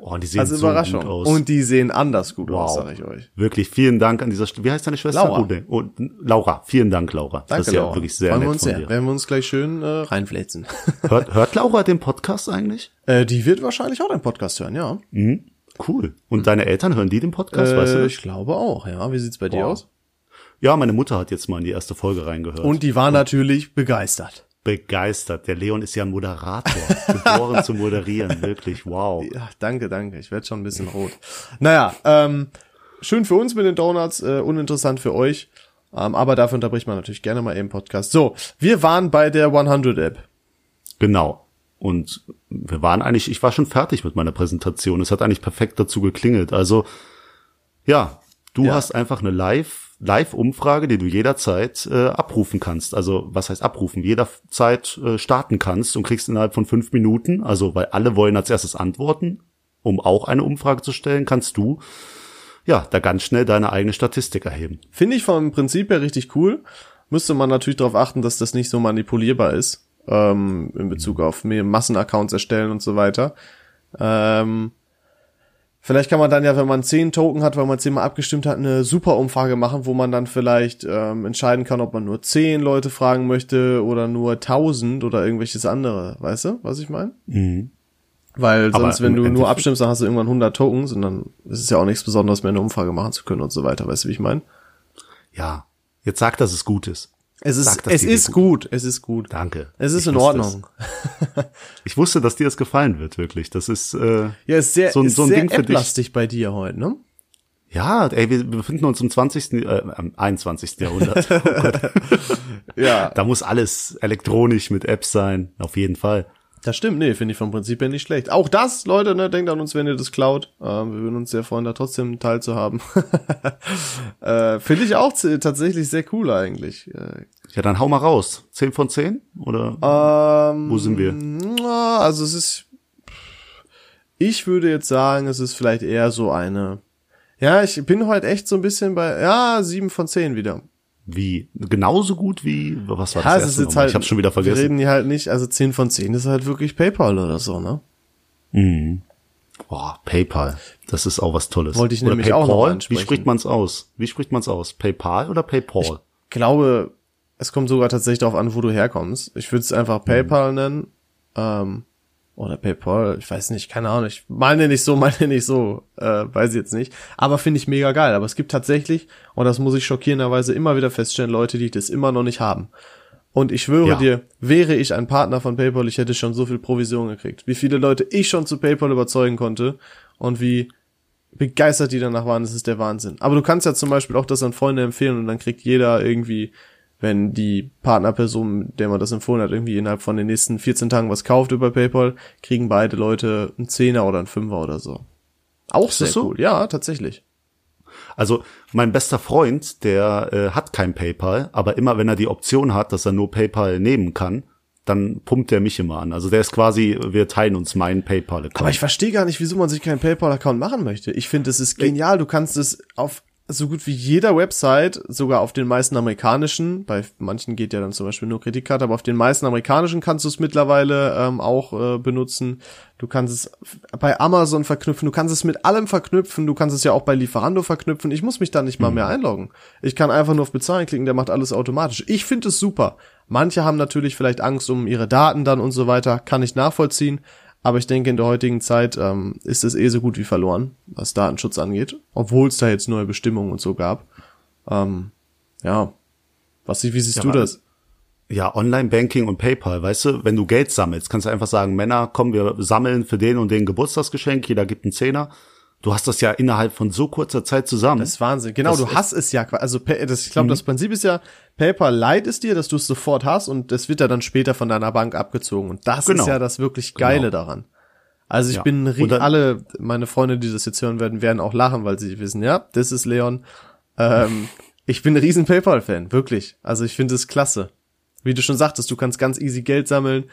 Oh, die sehen Also so Überraschung. gut aus. Und die sehen anders gut aus, Wow. sag ich euch. Wirklich, vielen Dank an dieser Stelle. Wie heißt deine Schwester? Laura. Oh, oh, Laura, vielen Dank, Laura. Danke, das ist ja Laura. wirklich sehr Freuen nett wir uns von sehr. dir. Werden wir uns gleich schön äh, reinfläzen. Hört, hört Laura den Podcast eigentlich? äh, die wird wahrscheinlich auch den Podcast hören, ja. Mhm. Cool. Und deine Eltern hören die den Podcast, weißt du? Äh, ich glaube auch, ja. Wie sieht's bei dir Wow. aus? Ja, meine Mutter hat jetzt mal in die erste Folge reingehört. Und die war natürlich begeistert. Begeistert. Der Leon ist ja ein Moderator. geboren zu moderieren. Wirklich, wow. Ja, danke, danke. Ich werde schon ein bisschen rot. Naja, ähm, schön für uns mit den Donuts, äh, uninteressant für euch. Ähm, aber dafür unterbricht man natürlich gerne mal eben Podcast. So, wir waren bei der 100 App. Genau. Und wir waren eigentlich, ich war schon fertig mit meiner Präsentation. Es hat eigentlich perfekt dazu geklingelt. Also, ja, du Ja. hast einfach eine Live, Live-Umfrage, die du jederzeit äh, abrufen kannst. Also, was heißt abrufen? Jederzeit äh, starten kannst und kriegst innerhalb von fünf Minuten, also weil alle wollen als erstes antworten, um auch eine Umfrage zu stellen, kannst du ja da ganz schnell deine eigene Statistik erheben. Finde ich vom Prinzip her richtig cool. Müsste man natürlich darauf achten, dass das nicht so manipulierbar ist. Ähm, in Bezug auf mehr Massenaccounts erstellen und so weiter. Ähm, vielleicht kann man dann ja, wenn man zehn Token hat, weil man zehnmal abgestimmt hat, eine super Umfrage machen, wo man dann vielleicht ähm, entscheiden kann, ob man nur zehn Leute fragen möchte oder nur tausend oder irgendwelches andere. Weißt du, was ich meine? Weil Aber sonst, wenn im du nur abstimmst, dann hast du irgendwann 100 Tokens und dann ist es ja auch nichts Besonderes mehr, eine Umfrage machen zu können und so weiter. Weißt du, wie ich meine? Ja, jetzt sag, dass es gut ist. Es ist, Sag, es ist gut. Es ist gut. Danke. Es ist Ich in Ordnung. Ich wusste, dass dir das gefallen wird, wirklich. Das ist äh, Ja, ist sehr, So ein- ist so ein sehr Ding für dich. Bei dir heute, ne? ja, ey, wir befinden uns im 20. Äh, am 21. Jahrhundert. Oh. Ja. da muss alles elektronisch mit Apps sein, auf jeden Fall. Das stimmt, nee, finde ich vom Prinzip her nicht schlecht. Auch das, Leute, ne, denkt an uns, wenn ihr das klaut. Ähm, wir würden uns sehr freuen, da trotzdem einen Teil zu haben. äh, finde ich auch tatsächlich sehr cool eigentlich. Äh, Ja, dann hau mal raus. 10 von 10? Oder ähm, wo sind wir? also es ist, ich würde jetzt sagen, es ist vielleicht eher so eine, ja, ich bin heute echt so ein bisschen bei, ja, sieben von zehn wieder. Wie? Genauso gut wie, was war Ja, das es ist erste jetzt halt, ich hab's schon wieder wir vergessen. reden hier halt nicht, also 10 von 10 ist halt wirklich PayPal oder so, ne? Boah, PayPal. Das ist auch was Tolles. Wollte ich oder nämlich auch noch PayPal? Wie spricht man's aus? Wie spricht man's aus? PayPal oder PayPal? Ich glaube, es kommt sogar tatsächlich darauf an, wo du herkommst. Ich würde es einfach PayPal nennen, ähm, oder PayPal, ich weiß nicht, keine Ahnung, ich meine nicht so, meine nicht so, äh, weiß ich jetzt nicht. Aber finde ich mega geil. Aber es gibt tatsächlich, und das muss ich schockierenderweise immer wieder feststellen, Leute, die das immer noch nicht haben. Und ich schwöre Ja. dir, wäre ich ein Partner von PayPal, ich hätte schon so viel Provision gekriegt. Wie viele Leute ich schon zu PayPal überzeugen konnte und wie begeistert die danach waren, das ist der Wahnsinn. Aber du kannst ja zum Beispiel auch das an Freunde empfehlen und dann kriegt jeder irgendwie, wenn die Partnerperson, der man das empfohlen hat, irgendwie innerhalb von den nächsten 14 Tagen was kauft über PayPal, kriegen beide Leute einen Zehner oder einen Fünfer oder so. Auch sehr so? cool. Ja, tatsächlich. Also mein bester Freund, der äh, hat kein PayPal, aber immer wenn er die Option hat, dass er nur PayPal nehmen kann, dann pumpt er mich immer an. Also der ist quasi, wir teilen uns meinen PayPal-Account. Aber ich verstehe gar nicht, wieso man sich keinen PayPal-Account machen möchte. Ich finde, es ist genial. Du kannst es auf so gut wie jeder Website, sogar auf den meisten amerikanischen, bei manchen geht ja dann zum Beispiel nur Kreditkarte, aber auf den meisten amerikanischen kannst du es mittlerweile ähm, auch äh, benutzen. Du kannst es bei Amazon verknüpfen, du kannst es mit allem verknüpfen, du kannst es ja auch bei Lieferando verknüpfen. Ich muss mich da nicht mal mehr einloggen. Ich kann einfach nur auf Bezahlen klicken, der macht alles automatisch. Ich finde es super. Manche haben natürlich vielleicht Angst um ihre Daten dann und so weiter, kann ich nachvollziehen. Aber ich denke, in der heutigen Zeit ähm, ist es eh so gut wie verloren, was Datenschutz angeht. Obwohl es da jetzt neue Bestimmungen und so gab. Ähm, ja. Was, wie siehst Ja, du das? Ja, Online-Banking und PayPal, weißt du, wenn du Geld sammelst, kannst du einfach sagen, Männer, komm, wir sammeln für den und den Geburtstagsgeschenk, jeder gibt einen Zehner. Du hast das ja innerhalb von so kurzer Zeit zusammen. Das ist Wahnsinn. Genau, Das du hast es ja. Also das, ich glaube, das Prinzip ist ja, PayPal leiht es dir, dass du es sofort hast und das wird ja dann später von deiner Bank abgezogen. Und das Genau. ist ja das wirklich Geile Genau. daran. Also ich Ja. bin dann- alle meine Freunde, die das jetzt hören werden, werden auch lachen, weil sie wissen, ja, das ist Leon. Ähm, ich bin ein riesen PayPal-Fan, wirklich. Also ich finde es klasse. Wie du schon sagtest, du kannst ganz easy Geld sammeln.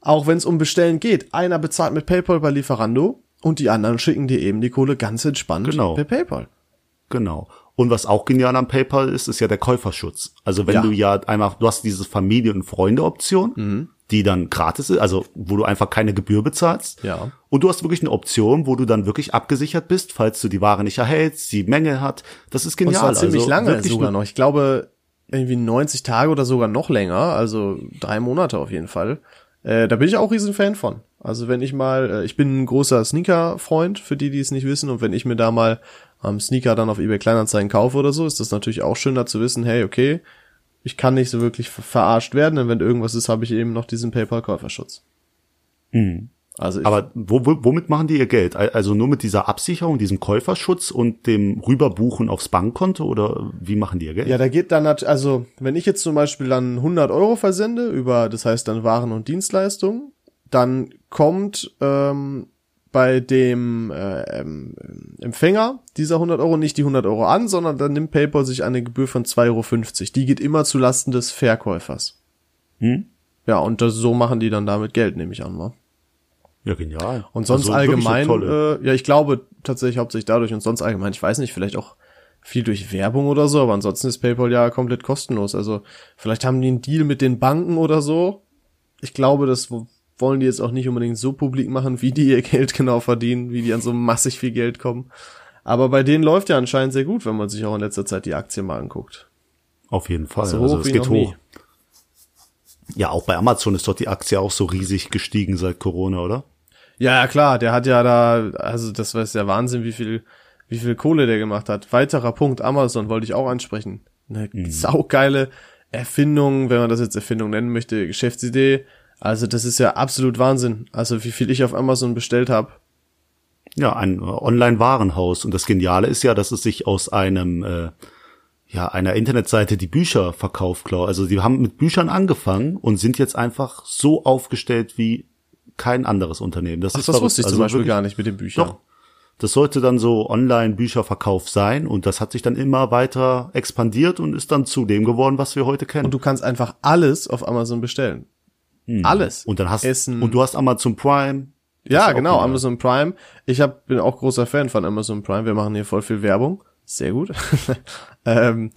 Auch wenn es um Bestellen geht. Einer bezahlt mit PayPal bei Lieferando und die anderen schicken dir eben die Kohle ganz entspannt Genau. per PayPal. Genau. Und was auch genial am PayPal ist, ist ja der Käuferschutz. Also wenn Ja. du ja einfach, du hast diese Familie- und Freunde-Option, Mhm. die dann gratis ist, also wo du einfach keine Gebühr bezahlst. Ja. Und du hast wirklich eine Option, wo du dann wirklich abgesichert bist, falls du die Ware nicht erhältst, sie Mängel hat. Das ist Und genial. zwar ziemlich also lange sogar noch. Ich glaube, irgendwie 90 Tage oder sogar noch länger, also drei Monate auf jeden Fall. Äh, da bin ich auch riesen Fan von. Also wenn ich mal, äh, ich bin ein großer Sneaker-Freund, für die, die es nicht wissen, und wenn ich mir da mal ähm, Sneaker dann auf eBay Kleinanzeigen kaufe oder so, ist das natürlich auch schön, da zu wissen, hey, okay, ich kann nicht so wirklich ver verarscht werden, denn wenn irgendwas ist, habe ich eben noch diesen PayPal-Käuferschutz. Also Mhm. Aber wo, wo, womit machen die ihr Geld? Al- Also nur mit dieser Absicherung, diesem Käuferschutz und dem Rüberbuchen aufs Bankkonto oder wie machen die ihr Geld? Ja, da geht dann, also wenn ich jetzt zum Beispiel dann 100 Euro versende über, das heißt dann Waren und Dienstleistungen, dann kommt ähm, bei dem äh, ähm, Empfänger dieser 100 Euro nicht die 100 Euro an, sondern dann nimmt PayPal sich eine Gebühr von 2,50 Euro. Die geht immer zu Lasten des Verkäufers. Hm? Ja, und das, so machen die dann damit Geld, nehme ich an, wa? Ja, genial. Und sonst Also allgemein, äh, ja, ich glaube tatsächlich hauptsächlich dadurch und sonst allgemein, ich weiß nicht, vielleicht auch viel durch Werbung oder so, aber ansonsten ist PayPal ja komplett kostenlos. Also vielleicht haben die einen Deal mit den Banken oder so. Ich glaube, das wollen die jetzt auch nicht unbedingt so publik machen, wie die ihr Geld genau verdienen, wie die an so massig viel Geld kommen. Aber bei denen läuft ja anscheinend sehr gut, wenn man sich auch in letzter Zeit die Aktien mal anguckt. Auf jeden Fall. So also hoch es geht hoch. nie. Ja, auch bei Amazon ist doch die Aktie auch so riesig gestiegen seit Corona, oder? Ja, ja, klar, der hat ja da, also das war der Wahnsinn, wie viel, wie viel Kohle der gemacht hat. Weiterer Punkt, Amazon wollte ich auch ansprechen. Eine saugeile Erfindung, wenn man das jetzt Erfindung nennen möchte, Geschäftsidee. Also das ist ja absolut Wahnsinn. Also wie viel ich auf Amazon bestellt habe. Ja, ein äh, Online-Warenhaus. Und das Geniale ist ja, dass es sich aus einem, äh, ja, einer Internetseite die Bücher verkauft, klar. Also die haben mit Büchern angefangen und sind jetzt einfach so aufgestellt wie kein anderes Unternehmen. Das Ach, ist das verrückt. wusste ich Also zum Beispiel gar nicht mit den Büchern. Doch. Das sollte dann so Online-Bücherverkauf sein und das hat sich dann immer weiter expandiert und ist dann zu dem geworden, was wir heute kennen. Und du kannst einfach alles auf Amazon bestellen. Alles. Und dann hast Essen. und du hast Amazon Prime. Ja, genau, genial. Amazon Prime. Ich hab, bin auch großer Fan von Amazon Prime. Wir machen hier voll viel Werbung. Sehr gut. ähm,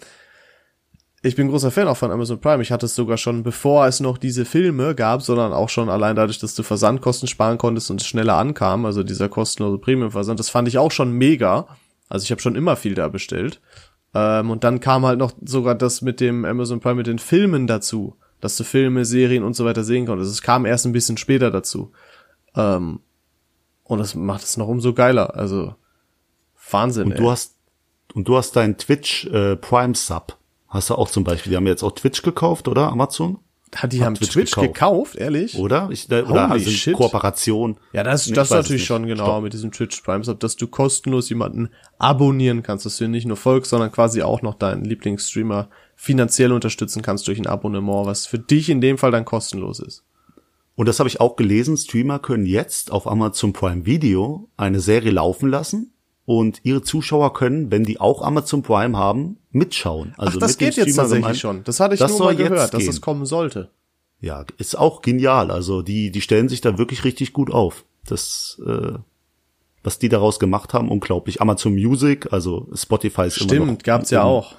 ich bin großer Fan auch von Amazon Prime. Ich hatte es sogar schon, bevor es noch diese Filme gab, sondern auch schon allein dadurch, dass du Versandkosten sparen konntest und es schneller ankam, also dieser kostenlose Premium-Versand, das fand ich auch schon mega. Also ich habe schon immer viel da bestellt. Ähm, und dann kam halt noch sogar das mit dem Amazon Prime mit den Filmen dazu, dass du Filme, Serien und so weiter sehen konntest. Es kam erst ein bisschen später dazu. Ähm, und das macht es noch umso geiler. Also Wahnsinn. Und ey. du hast und du hast deinen Twitch äh, Prime Sub. Hast du auch zum Beispiel. Die haben jetzt auch Twitch gekauft, oder Amazon? Hat die haben Twitch Twitch, gekauft. gekauft, ehrlich? Oder? Ich, da, oder also shit. Kooperation. Ja, das, das natürlich schon genau Stopp. mit diesem Twitch Prime Sub, dass du kostenlos jemanden abonnieren kannst, dass du nicht nur folgst, sondern quasi auch noch deinen Lieblingsstreamer finanziell unterstützen kannst durch ein Abonnement, was für dich in dem Fall dann kostenlos ist. Und das habe ich auch gelesen. Streamer können jetzt auf Amazon Prime Video eine Serie laufen lassen und ihre Zuschauer können, wenn die auch Amazon Prime haben, mitschauen. Also Ach, das geht jetzt tatsächlich gemein- schon. Das hatte ich Das nur mal gehört, dass das kommen sollte. Ja, ist auch genial. Also die, die stellen sich da wirklich richtig gut auf. Das, äh, was die daraus gemacht haben, unglaublich. Amazon Music, also Spotify ist immer noch. Stimmt, gab's ja auch.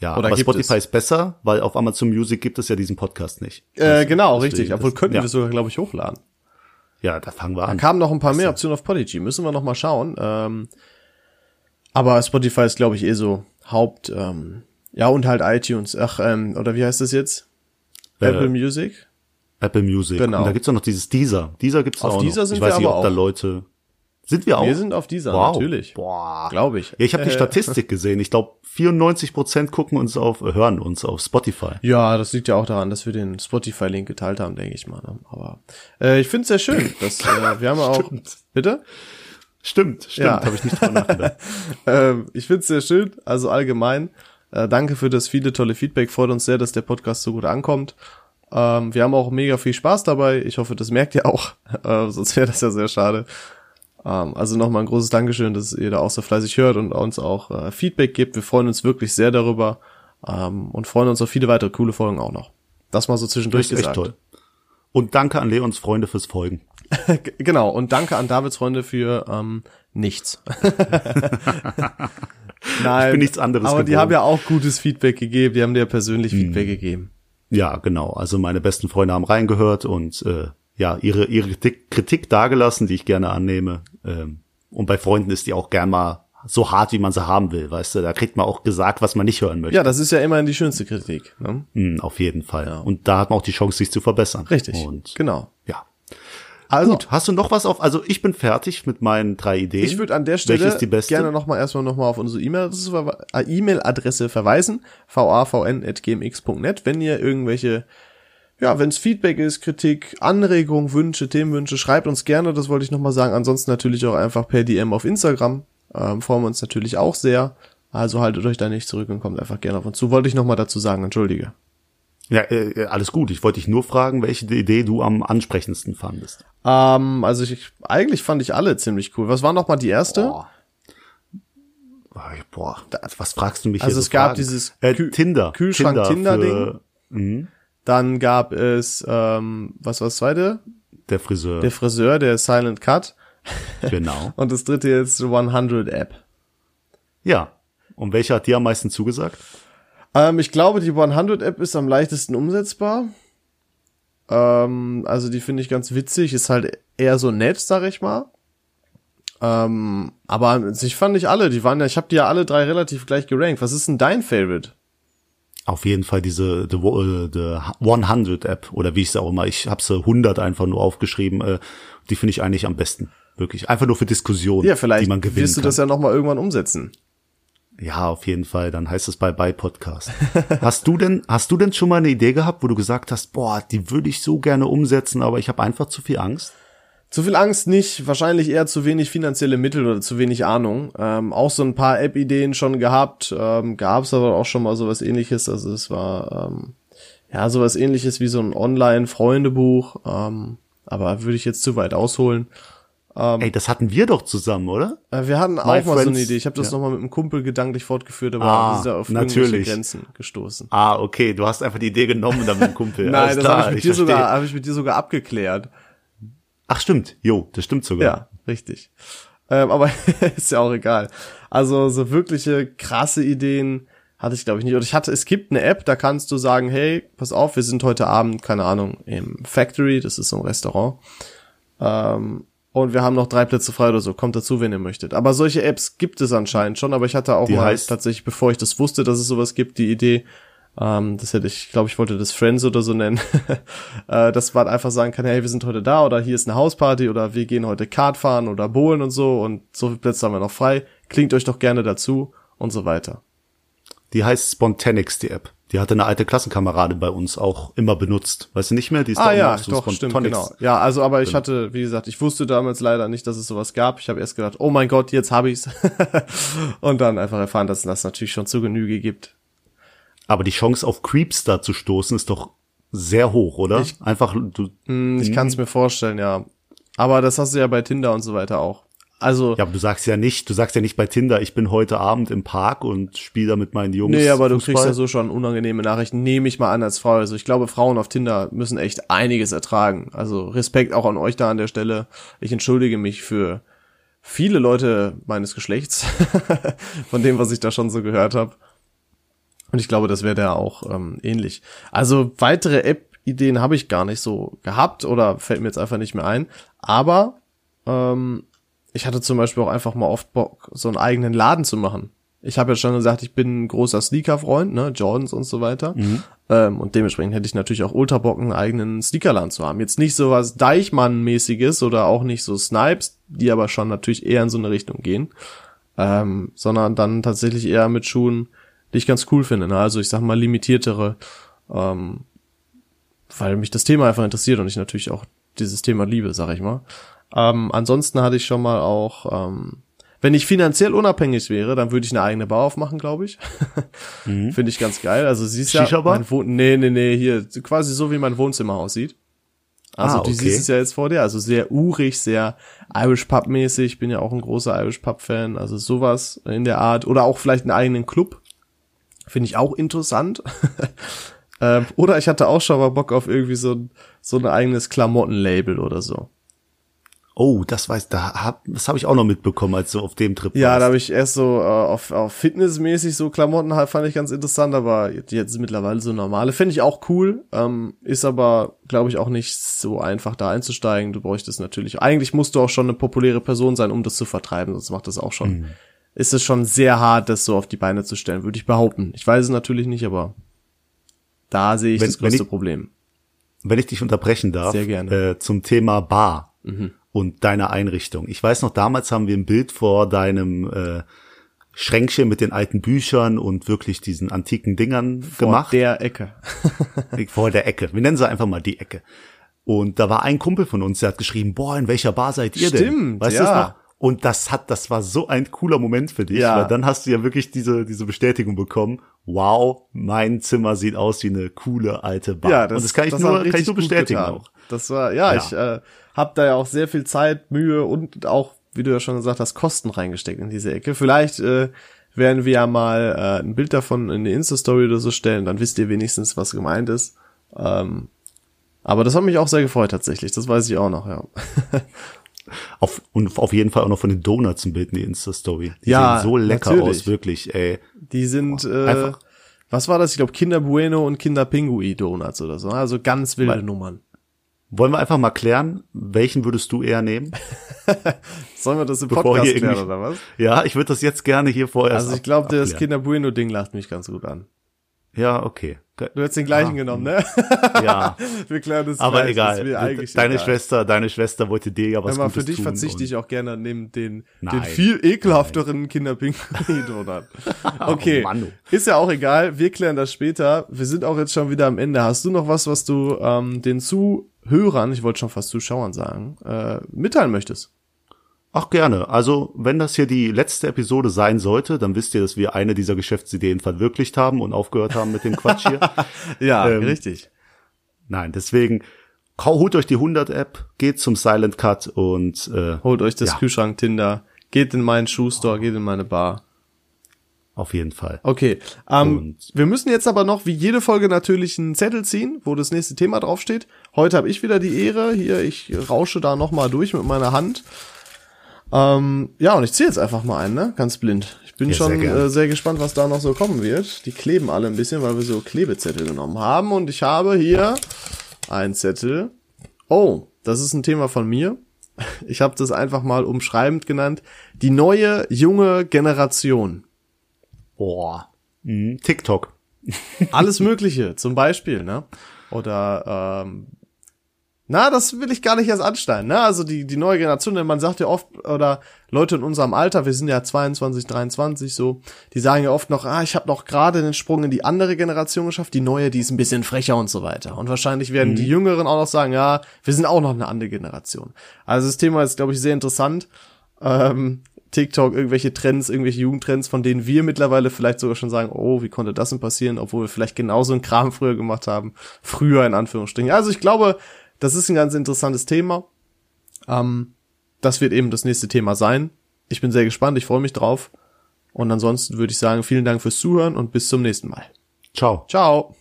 Ja, Oder aber Spotify es? ist besser, weil auf Amazon Music gibt es ja diesen Podcast nicht. Äh, genau, richtig. Obwohl könnten ja. wir sogar, glaube ich, hochladen. Ja, da fangen wir an. Kamen noch ein paar mehr Optionen auf Podigy. Müssen wir noch mal schauen. Ähm, aber Spotify ist, glaube ich, eh so Haupt, ähm, ja, und halt iTunes. Ach, ähm, oder wie heißt das jetzt? Äh, Apple Music? Apple Music. Genau. Und da gibt's auch noch dieses Deezer. Deezer gibt's Auf auch Deezer noch. sind ich weiß wir nicht, aber ob da. Leute. Sind wir auch? Wir sind auf dieser, wow. natürlich. Boah. Glaube ich. Ja, ich habe die Statistik gesehen. Ich glaube, 94 Prozent gucken uns auf, äh, hören uns auf Spotify. Ja, das liegt ja auch daran, dass wir den Spotify-Link geteilt haben, denke ich mal. ne? Aber äh, ich finde es sehr schön. Dass, äh, wir haben auch. Bitte? Stimmt, stimmt. Ja. Habe ich nicht drüber nachgedacht. Ähm, ich finde es sehr schön, also allgemein. Äh, danke für das viele tolle Feedback. Freut uns sehr, dass der Podcast so gut ankommt. Ähm, wir haben auch mega viel Spaß dabei. Ich hoffe, das merkt ihr auch. Äh, sonst wäre das ja sehr schade. Ähm, also nochmal ein großes Dankeschön, dass ihr da auch so fleißig hört und uns auch äh, Feedback gibt. Wir freuen uns wirklich sehr darüber ähm, und freuen uns auf viele weitere coole Folgen auch noch. Das mal so Das zwischendurch ist echt gesagt. toll. Und danke an Leons Freunde fürs Folgen. Genau, und danke an Davids Freunde für ähm, nichts. Nein, Ich bin nichts anderes aber die gewohnt. haben ja auch gutes Feedback gegeben, die haben dir persönlich Hm. Feedback gegeben. Ja, genau. Also meine besten Freunde haben reingehört und äh, ja, ihre, ihre Kritik, Kritik dargelassen, die ich gerne annehme. Ähm, und bei Freunden ist die auch gern mal so hart, wie man sie haben will, weißt du. Da kriegt man auch gesagt, was man nicht hören möchte. Ja, das ist ja immerhin die schönste Kritik. Ne? Hm, auf jeden Fall. Und da hat man auch die Chance, sich zu verbessern. Richtig, Und genau. ja. Also, Gut, hast du noch was auf? Also ich bin fertig mit meinen drei Ideen. ich würde an der Stelle gerne nochmal erstmal nochmal auf unsere äh, E-Mail-Adresse verweisen, vavn.gmx.net, wenn ihr irgendwelche ja, wenn es Feedback ist, Kritik, Anregung, Wünsche, Themenwünsche, schreibt uns gerne, das wollte ich nochmal sagen. Ansonsten natürlich auch einfach per DM auf Instagram. Ähm, freuen wir uns natürlich auch sehr. Also haltet euch da nicht zurück und kommt einfach gerne auf uns zu. Wollte ich nochmal dazu sagen, entschuldige. Ja, äh, alles gut. Ich wollte dich nur fragen, welche Idee du am ansprechendsten fandest. Ähm, also ich, eigentlich fand ich alle ziemlich cool. Was war nochmal die erste? Boah. Boah, was fragst du mich Also hier es so gab Fragen? dieses äh, Kü- Tinder. Kühlschrank- Tinder Tinder-Ding. für Dann gab es, ähm, was war das zweite? Der Friseur. Der Friseur, der Silent Cut. genau. Und das dritte jetzt 100 App. Ja. Und welcher hat dir am meisten zugesagt? Ähm, ich glaube, die 100 App ist am leichtesten umsetzbar. Ähm, also die finde ich ganz witzig, ist halt eher so nett, sag ich mal. Ähm, aber an sich fand ich alle, die waren ja, ich habe die ja alle drei relativ gleich gerankt. Was ist denn dein Favorite? Auf jeden Fall diese the, äh, the 100 App oder wie ich sie auch immer. Ich habe sie 100 einfach nur aufgeschrieben. Äh, die finde ich eigentlich am besten. Wirklich. Einfach nur für Diskussionen, Ja, vielleicht die man gewinnen wirst du kann. das ja noch mal irgendwann umsetzen. Ja, auf jeden Fall. Dann heißt es Bye Bye Podcast. hast du denn, hast du denn schon mal eine Idee gehabt, wo du gesagt hast, boah, die würde ich so gerne umsetzen, aber ich habe einfach zu viel Angst? Zu viel Angst nicht, wahrscheinlich eher zu wenig finanzielle Mittel oder zu wenig Ahnung. Ähm, auch so ein paar App-Ideen schon gehabt, ähm, gab es aber auch schon mal sowas ähnliches. Also es war ähm, ja sowas ähnliches wie so ein Online-Freundebuch, ähm, aber würde ich jetzt zu weit ausholen. Ey, das hatten wir doch zusammen, oder? Äh, wir hatten auch My mal so eine Idee. Ich habe das ja. noch mal mit einem Kumpel gedanklich fortgeführt, aber Ah, wir auf natürlich. irgendwelche Grenzen gestoßen. Ah, okay, du hast einfach die Idee genommen dann mit dem Kumpel. Nein, Alles das habe ich mit dir sogar, habe ich mit dir sogar abgeklärt. Ach, stimmt. Jo, das stimmt sogar. Ja, richtig. Ähm, aber ist ja auch egal. Also so wirkliche krasse Ideen hatte ich glaube ich nicht. Und ich hatte, es gibt eine App, da kannst du sagen, hey, pass auf, wir sind heute Abend, keine Ahnung, im Factory, das ist so ein Restaurant. Ähm, und wir haben noch drei Plätze frei oder so. Kommt dazu, wenn ihr möchtet. Aber solche Apps gibt es anscheinend schon. Aber ich hatte auch Die mal heißt- tatsächlich, bevor ich das wusste, dass es sowas gibt, die Idee, ähm, das hätte ich, glaube ich, wollte das Friends oder so nennen, äh, dass man einfach sagen kann, hey, wir sind heute da oder hier ist eine Hausparty oder wir gehen heute Kart fahren oder bowlen und so und so viele Plätze haben wir noch frei. Klingt euch doch gerne dazu und so weiter. Die heißt Spontanix, die App. Die hatte eine alte Klassenkameradin bei uns auch immer benutzt. Weißt du nicht mehr? Die ist Ah da ja, so doch, stimmt, genau. Ja, also aber ich hatte, wie gesagt, ich wusste damals leider nicht, dass es sowas gab. Ich habe erst gedacht, oh mein Gott, jetzt habe ich's. und dann einfach erfahren, dass es das natürlich schon zu Genüge gibt. Aber die Chance auf Creeps da zu stoßen ist doch sehr hoch, oder? Einfach, du, Hm, Ich kann es mir vorstellen, ja. Aber das hast du ja bei Tinder und so weiter auch. Also Ja, aber du sagst ja nicht, du sagst ja nicht bei Tinder, ich bin heute Abend im Park und spiele da mit meinen Jungs. Nee, aber du Fußball. kriegst ja so schon unangenehme Nachrichten, nehme ich mal an als Frau. Also ich glaube, Frauen auf Tinder müssen echt einiges ertragen. Also Respekt auch an euch da an der Stelle. Ich entschuldige mich für viele Leute meines Geschlechts, von dem, was ich da schon so gehört habe. Und ich glaube, das wäre da auch ähm, ähnlich. Also weitere App-Ideen habe ich gar nicht so gehabt oder fällt mir jetzt einfach nicht mehr ein. Aber ähm, ich hatte zum Beispiel auch einfach mal oft Bock, so einen eigenen Laden zu machen. Ich habe ja schon gesagt, ich bin ein großer Sneaker-Freund, ne, Jordans und so weiter. Ähm, und dementsprechend hätte ich natürlich auch ultra Bock, einen eigenen Sneakerladen zu haben. Jetzt nicht so was Deichmann-mäßiges oder auch nicht so Snipes, die aber schon natürlich eher in so eine Richtung gehen. Ähm, sondern dann tatsächlich eher mit Schuhen, die ich ganz cool finde. Ne? Also ich sag mal limitiertere, ähm, weil mich das Thema einfach interessiert und ich natürlich auch dieses Thema liebe, sag ich mal. Ähm, ansonsten hatte ich schon mal auch, ähm, wenn ich finanziell unabhängig wäre, dann würde ich eine eigene Bar aufmachen, glaube ich. Finde ich ganz geil. Also siehst ja, mein Wohn nee, nee, nee, hier quasi so wie mein Wohnzimmer aussieht. Also Ah, du okay. siehst es ja jetzt vor dir, also sehr urig, sehr Irish Pub mäßig. Ich bin ja auch ein großer Irish Pub Fan, also sowas in der Art oder auch vielleicht einen eigenen Club. Finde ich auch interessant. ähm, oder ich hatte auch schon mal Bock auf irgendwie so, ein- so ein eigenes Klamottenlabel oder so. Oh, das weiß, da hab, das habe ich auch noch mitbekommen, als du auf dem Trip Ja, warst. da habe ich erst so äh, auf, auf Fitnessmäßig so Klamotten halt fand ich ganz interessant, aber jetzt jetzt mittlerweile so normale finde ich auch cool, ähm, ist aber glaube ich auch nicht so einfach da einzusteigen. Du bräuchtest natürlich eigentlich musst du auch schon eine populäre Person sein, um das zu vertreiben, sonst macht das auch schon ist es schon sehr hart, das so auf die Beine zu stellen, würde ich behaupten. Ich weiß es natürlich nicht, aber da sehe ich Wenn- das wenn größte ich- Problem. Wenn ich dich unterbrechen darf, Sehr gerne. Äh, zum Thema Bar und deiner Einrichtung. Ich weiß noch, damals haben wir ein Bild vor deinem äh, Schränkchen mit den alten Büchern und wirklich diesen antiken Dingern Vor gemacht. der Ecke. vor der Ecke. Wir nennen sie einfach mal die Ecke. Und da war ein Kumpel von uns, der hat geschrieben, boah, in welcher Bar seid ihr denn? Stimmt, weißt du ja. es noch? Und das hat, das war so ein cooler Moment für dich, Ja. weil dann hast du ja wirklich diese, diese Bestätigung bekommen. Wow, mein Zimmer sieht aus wie eine coole alte Bar. Ja, das, und das kann ich das nur, kann ich nur bestätigen auch. Das war, ja, Ja. ich äh, habe da ja auch sehr viel Zeit, Mühe und auch, wie du ja schon gesagt hast, Kosten reingesteckt in diese Ecke. Vielleicht äh, werden wir ja mal äh, ein Bild davon in die Insta-Story oder so stellen, dann wisst ihr wenigstens, was gemeint ist. Ähm, aber das hat mich auch sehr gefreut tatsächlich, das weiß ich auch noch, ja. Auf, und auf jeden Fall auch noch von den Donuts ein Bild in die Insta-Story. Die Ja, sehen so lecker natürlich. aus, wirklich, ey. Die sind, äh, Einfach- was war das? Ich glaube Kinder Bueno und Kinder Pingui Donuts oder so. Also ganz wilde Weil- Nummern. Wollen wir einfach mal klären, welchen würdest du eher nehmen? Sollen wir das im Bevor Podcast klären oder was? Ja, ich würde das jetzt gerne hier vorher Also ich glaube, das. Kinder Bueno Ding lacht mich ganz gut an. Ja, okay. Du hättest den gleichen Ah, genommen, ne? Ja, Wir klären das aber gleich, egal. eigentlich Deine egal. Schwester, deine Schwester wollte dir ja was mal, Gutes für dich tun verzichte ich auch gerne neben den, den viel ekelhafteren Kinderpinguin-Donut. Okay, Oh Mann, du. ist ja auch egal, wir klären das später. Wir sind auch jetzt schon wieder am Ende. Hast du noch was, was du ähm, den Zuhörern, ich wollte schon fast Zuschauern sagen, äh, mitteilen möchtest? Ach gerne. Also, wenn das hier die letzte Episode sein sollte, dann wisst ihr, dass wir eine dieser Geschäftsideen verwirklicht haben und aufgehört haben mit dem Quatsch hier. Ja, Ähm, richtig. Nein, deswegen holt euch die 100 App, geht zum Silent Cut und äh, Holt euch das ja. Kühlschrank Tinder, geht in meinen Schuhstore, geht in meine Bar. auf jeden Fall. Okay, ähm, wir müssen jetzt aber noch, wie jede Folge natürlich, einen Zettel ziehen, wo das nächste Thema draufsteht. Heute habe ich wieder die Ehre. Hier, ich rausche da noch mal durch mit meiner Hand. Ähm, ja, und ich ziehe jetzt einfach mal ein, ne? Ganz blind. Ich bin Ja, sehr schon gerne. äh, sehr gespannt, was da noch so kommen wird. Die kleben alle ein bisschen, weil wir so Klebezettel genommen haben. Und ich habe hier einen Zettel. Oh, das ist ein Thema von mir. Ich habe das einfach mal umschreibend genannt. Die neue, junge Generation. Boah. Mhm. TikTok. Alles Mögliche, zum Beispiel, ne? Oder, ähm, na, das will ich gar nicht erst ansteigen, ne? Also die, die neue Generation, denn man sagt ja oft, oder Leute in unserem Alter, wir sind ja 22, 23 so, die sagen ja oft noch, ah, ich habe noch gerade den Sprung in die andere Generation geschafft, die neue, die ist ein bisschen frecher und so weiter. Und wahrscheinlich werden die Jüngeren auch noch sagen, ja, wir sind auch noch eine andere Generation. Also das Thema ist, glaube ich, sehr interessant. Ähm, TikTok, irgendwelche Trends, irgendwelche Jugendtrends, von denen wir mittlerweile vielleicht sogar schon sagen, oh, wie konnte das denn passieren, obwohl wir vielleicht genauso einen Kram früher gemacht haben. Früher in Anführungsstrichen. Also ich glaube, das ist ein ganz interessantes Thema. Ähm, das wird eben das nächste Thema sein. Ich bin sehr gespannt, ich freue mich drauf. Und ansonsten würde ich sagen, vielen Dank fürs Zuhören und bis zum nächsten Mal. Ciao. Ciao.